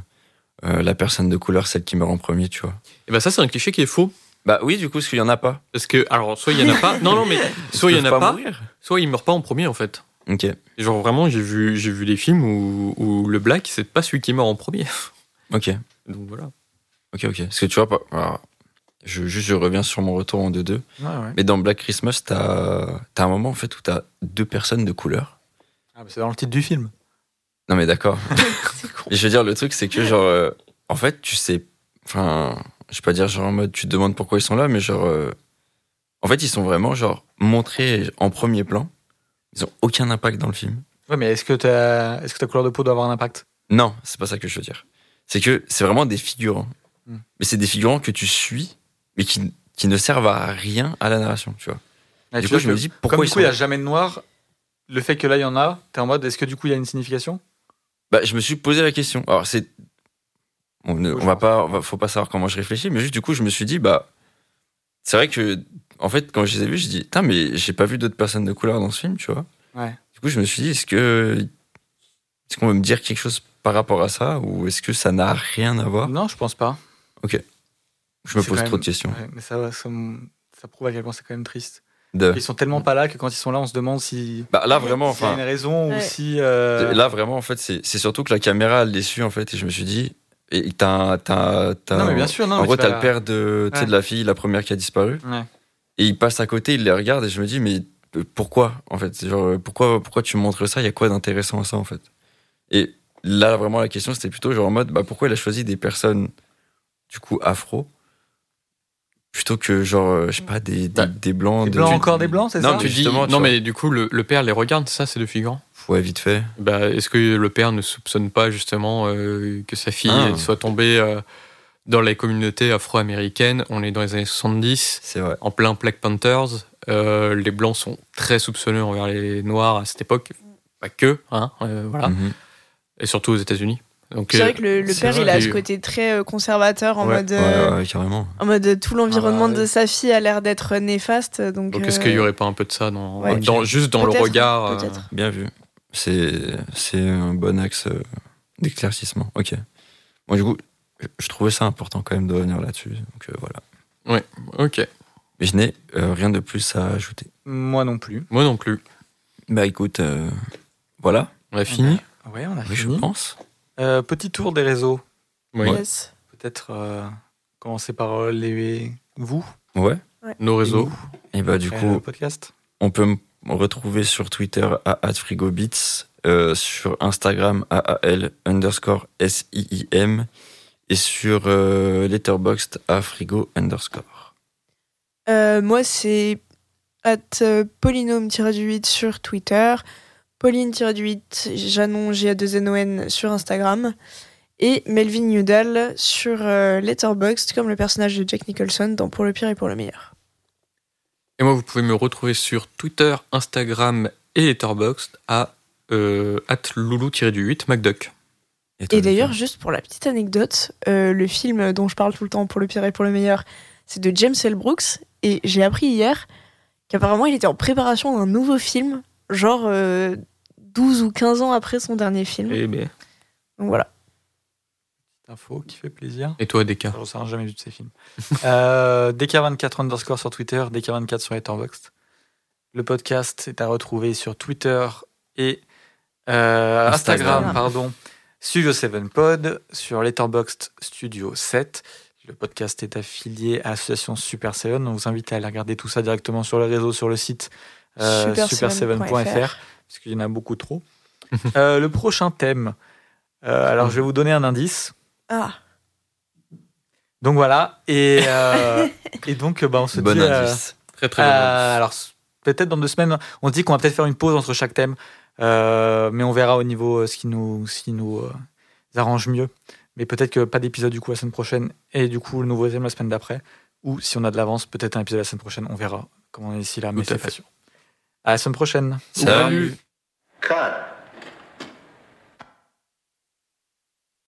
euh, la personne de couleur, celle qui meurt en premier, tu vois. Et bah ça, c'est un cliché qui est faux. Bah oui, du coup, parce qu'il y en a pas. Parce que, alors, soit il y en a pas. Non, non, mais <laughs> soit il y en a pas, mourir. soit il meurt pas en premier, en fait. Ok. Genre, vraiment, j'ai vu, j'ai vu des films où, où le black, c'est pas celui qui meurt en premier. <laughs> Ok. Donc voilà. Ok, ok. Parce que tu vois, alors, je, juste, je reviens sur mon retour en 2-2. Ouais, ouais. Mais dans Black Christmas, t'as as un moment, en fait, où t'as deux personnes de couleur. Ah, bah, c'est dans le titre du film. Non, mais d'accord. <laughs> <laughs> Je veux dire, le truc, c'est que, genre, euh, en fait, tu sais. Enfin, je vais pas dire, genre, en mode, tu te demandes pourquoi ils sont là, mais genre. euh, en fait, ils sont vraiment, genre, montrés en premier plan. Ils ont aucun impact dans le film. Ouais, mais est-ce que, ta... est-ce que ta couleur de peau doit avoir un impact? Non, c'est pas ça que je veux dire. C'est que c'est vraiment des figurants. Hmm. Mais c'est des figurants que tu suis, mais qui, qui ne servent à rien à la narration, tu vois. Ouais, du tu coup, je me dis Comme pourquoi du ils coup, il n'y a jamais de noir, le fait que là, il y en a, t'es en mode, est-ce que du coup, il y a une signification? Bah, je me suis posé la question. Alors, c'est. On, ne- on va pas, on va- faut pas savoir comment je réfléchis, mais juste du coup, je me suis dit, bah. C'est vrai que, en fait, quand je les ai vus, je dis, putain, mais j'ai pas vu d'autres personnes de couleur dans ce film, tu vois. Ouais. Du coup, je me suis dit, est-ce que. Est-ce qu'on veut me dire quelque chose par rapport à ça, ou est-ce que ça n'a rien à voir? Non, je pense pas. Je me pose trop de questions. Ouais, mais ça, ça, ça prouve à quel point c'est quand même triste. De- Ils sont tellement pas là que quand ils sont là, on se demande si. Bah, là, vraiment, s'il y a enfin. une raison ou si. euh, Là, vraiment, en fait, c'est c'est surtout que la caméra, elle les suit, en fait, et je me suis dit, et t'as t'as- t'as Non, mais bien sûr, non. en mais gros, tu t'as le père de, Ouais. de la fille, la première qui a disparu, Ouais. Et il passe à côté, il les regarde, et je me dis, mais euh, pourquoi, en fait? Genre, euh, pourquoi, pourquoi tu montres ça? Il y a quoi d'intéressant à ça, en fait? Et là, vraiment, la question, c'était plutôt genre en mode, bah, pourquoi il a choisi des personnes, du coup, afro Plutôt que, genre, euh, je sais pas, des, des, Bah, des blancs. Des de- blancs, encore des blancs, c'est Non, ça? mais Tu dis, non, vois. mais du coup, le, le père les regarde, ça, c'est de figurant? Ouais, vite fait. Bah, Est-ce que le père ne soupçonne pas justement euh, que sa fille Ah. soit tombée euh, dans la communauté afro-américaine On est dans les années 70, C'est vrai. en plein Black Panthers. Euh, les blancs sont très soupçonneux envers les noirs à cette époque. Pas que, hein, euh, voilà. Mhm. Et surtout aux États-Unis. Donc, c'est euh, vrai que le, père, vrai il a ce côté très euh, conservateur en Ouais, mode. euh, Ouais, ouais, carrément. En mode euh, tout l'environnement Ah bah, de sa fille a l'air d'être néfaste. Donc, donc est-ce euh, qu'il y aurait pas un peu de ça dans, ouais. dans- juste dans le regard euh, peut-être. Bien vu. C'est c'est un bon axe euh, d'éclaircissement. Ok. Bon, du coup, je- je trouvais ça important quand même de revenir là-dessus. Donc euh, voilà. Ok. Mais je n'ai euh, rien de plus à ajouter. Moi non plus. Moi non plus. Bah écoute, euh, voilà. On a fini? Ouais, on a Oui, je fini. pense. Euh, petit tour des réseaux. Oui. Yes. Peut-être euh, commencer par les vous, Ouais. Nos réseaux. Et bah du coup, podcast. on peut me retrouver sur Twitter à @frigobits, euh, sur Instagram AAL underscore SIIM et sur euh, Letterboxd à frigo underscore. Euh, moi, c'est at euh, polynôme-8 sur Twitter, Pauline-8, Janon, j a 2 n o n sur Instagram, et Melvin Newdal sur euh, Letterboxd, comme le personnage de Jack Nicholson dans Pour le pire et pour le meilleur. Et moi, vous pouvez me retrouver sur Twitter, Instagram et Letterboxd à euh, loulou-8 MacDuck. Et d'ailleurs, juste pour la petite anecdote, euh, le film dont je parle tout le temps pour le pire et pour le meilleur, c'est de James L. Brooks. Et j'ai appris hier qu'apparemment il était en préparation d'un nouveau film, genre euh, 12 ou 15 ans après son dernier film. Et, ben, Donc voilà. Petite info qui fait plaisir. et toi, Deka Je n'ai jamais vu de ces films. <laughs> euh, DK24 underscore sur Twitter, DK24 sur Letterboxd. Le podcast est à retrouver sur Twitter et euh, Instagram, Instagram. pardon, Studio 7 Pod, sur Letterboxd Studio 7. Le podcast est affilié à l'association Super 7. On vous invite à aller regarder tout ça directement sur le réseau, sur le site euh, Super7.fr. super7.fr, parce qu'il y en a beaucoup trop. <laughs> Euh, le prochain thème. euh, alors, je vais vous donner un indice. Ah, Donc voilà, et, euh, <laughs> et donc bah, on se Bon dit. indice. Très très euh, bon. alors s- peut-être dans deux semaines, on se dit qu'on va peut-être faire une pause entre chaque thème, euh, mais on verra au niveau euh, ce qui nous, ce qui nous euh, arrange mieux. Mais peut-être que pas d'épisode du coup la semaine prochaine et du coup le nouveau thème la semaine d'après, ou si on a de l'avance, peut-être un épisode la semaine prochaine. On verra comment on est ici là, mais c'est pas sûr. À la semaine prochaine. Salut. Salut. Cut.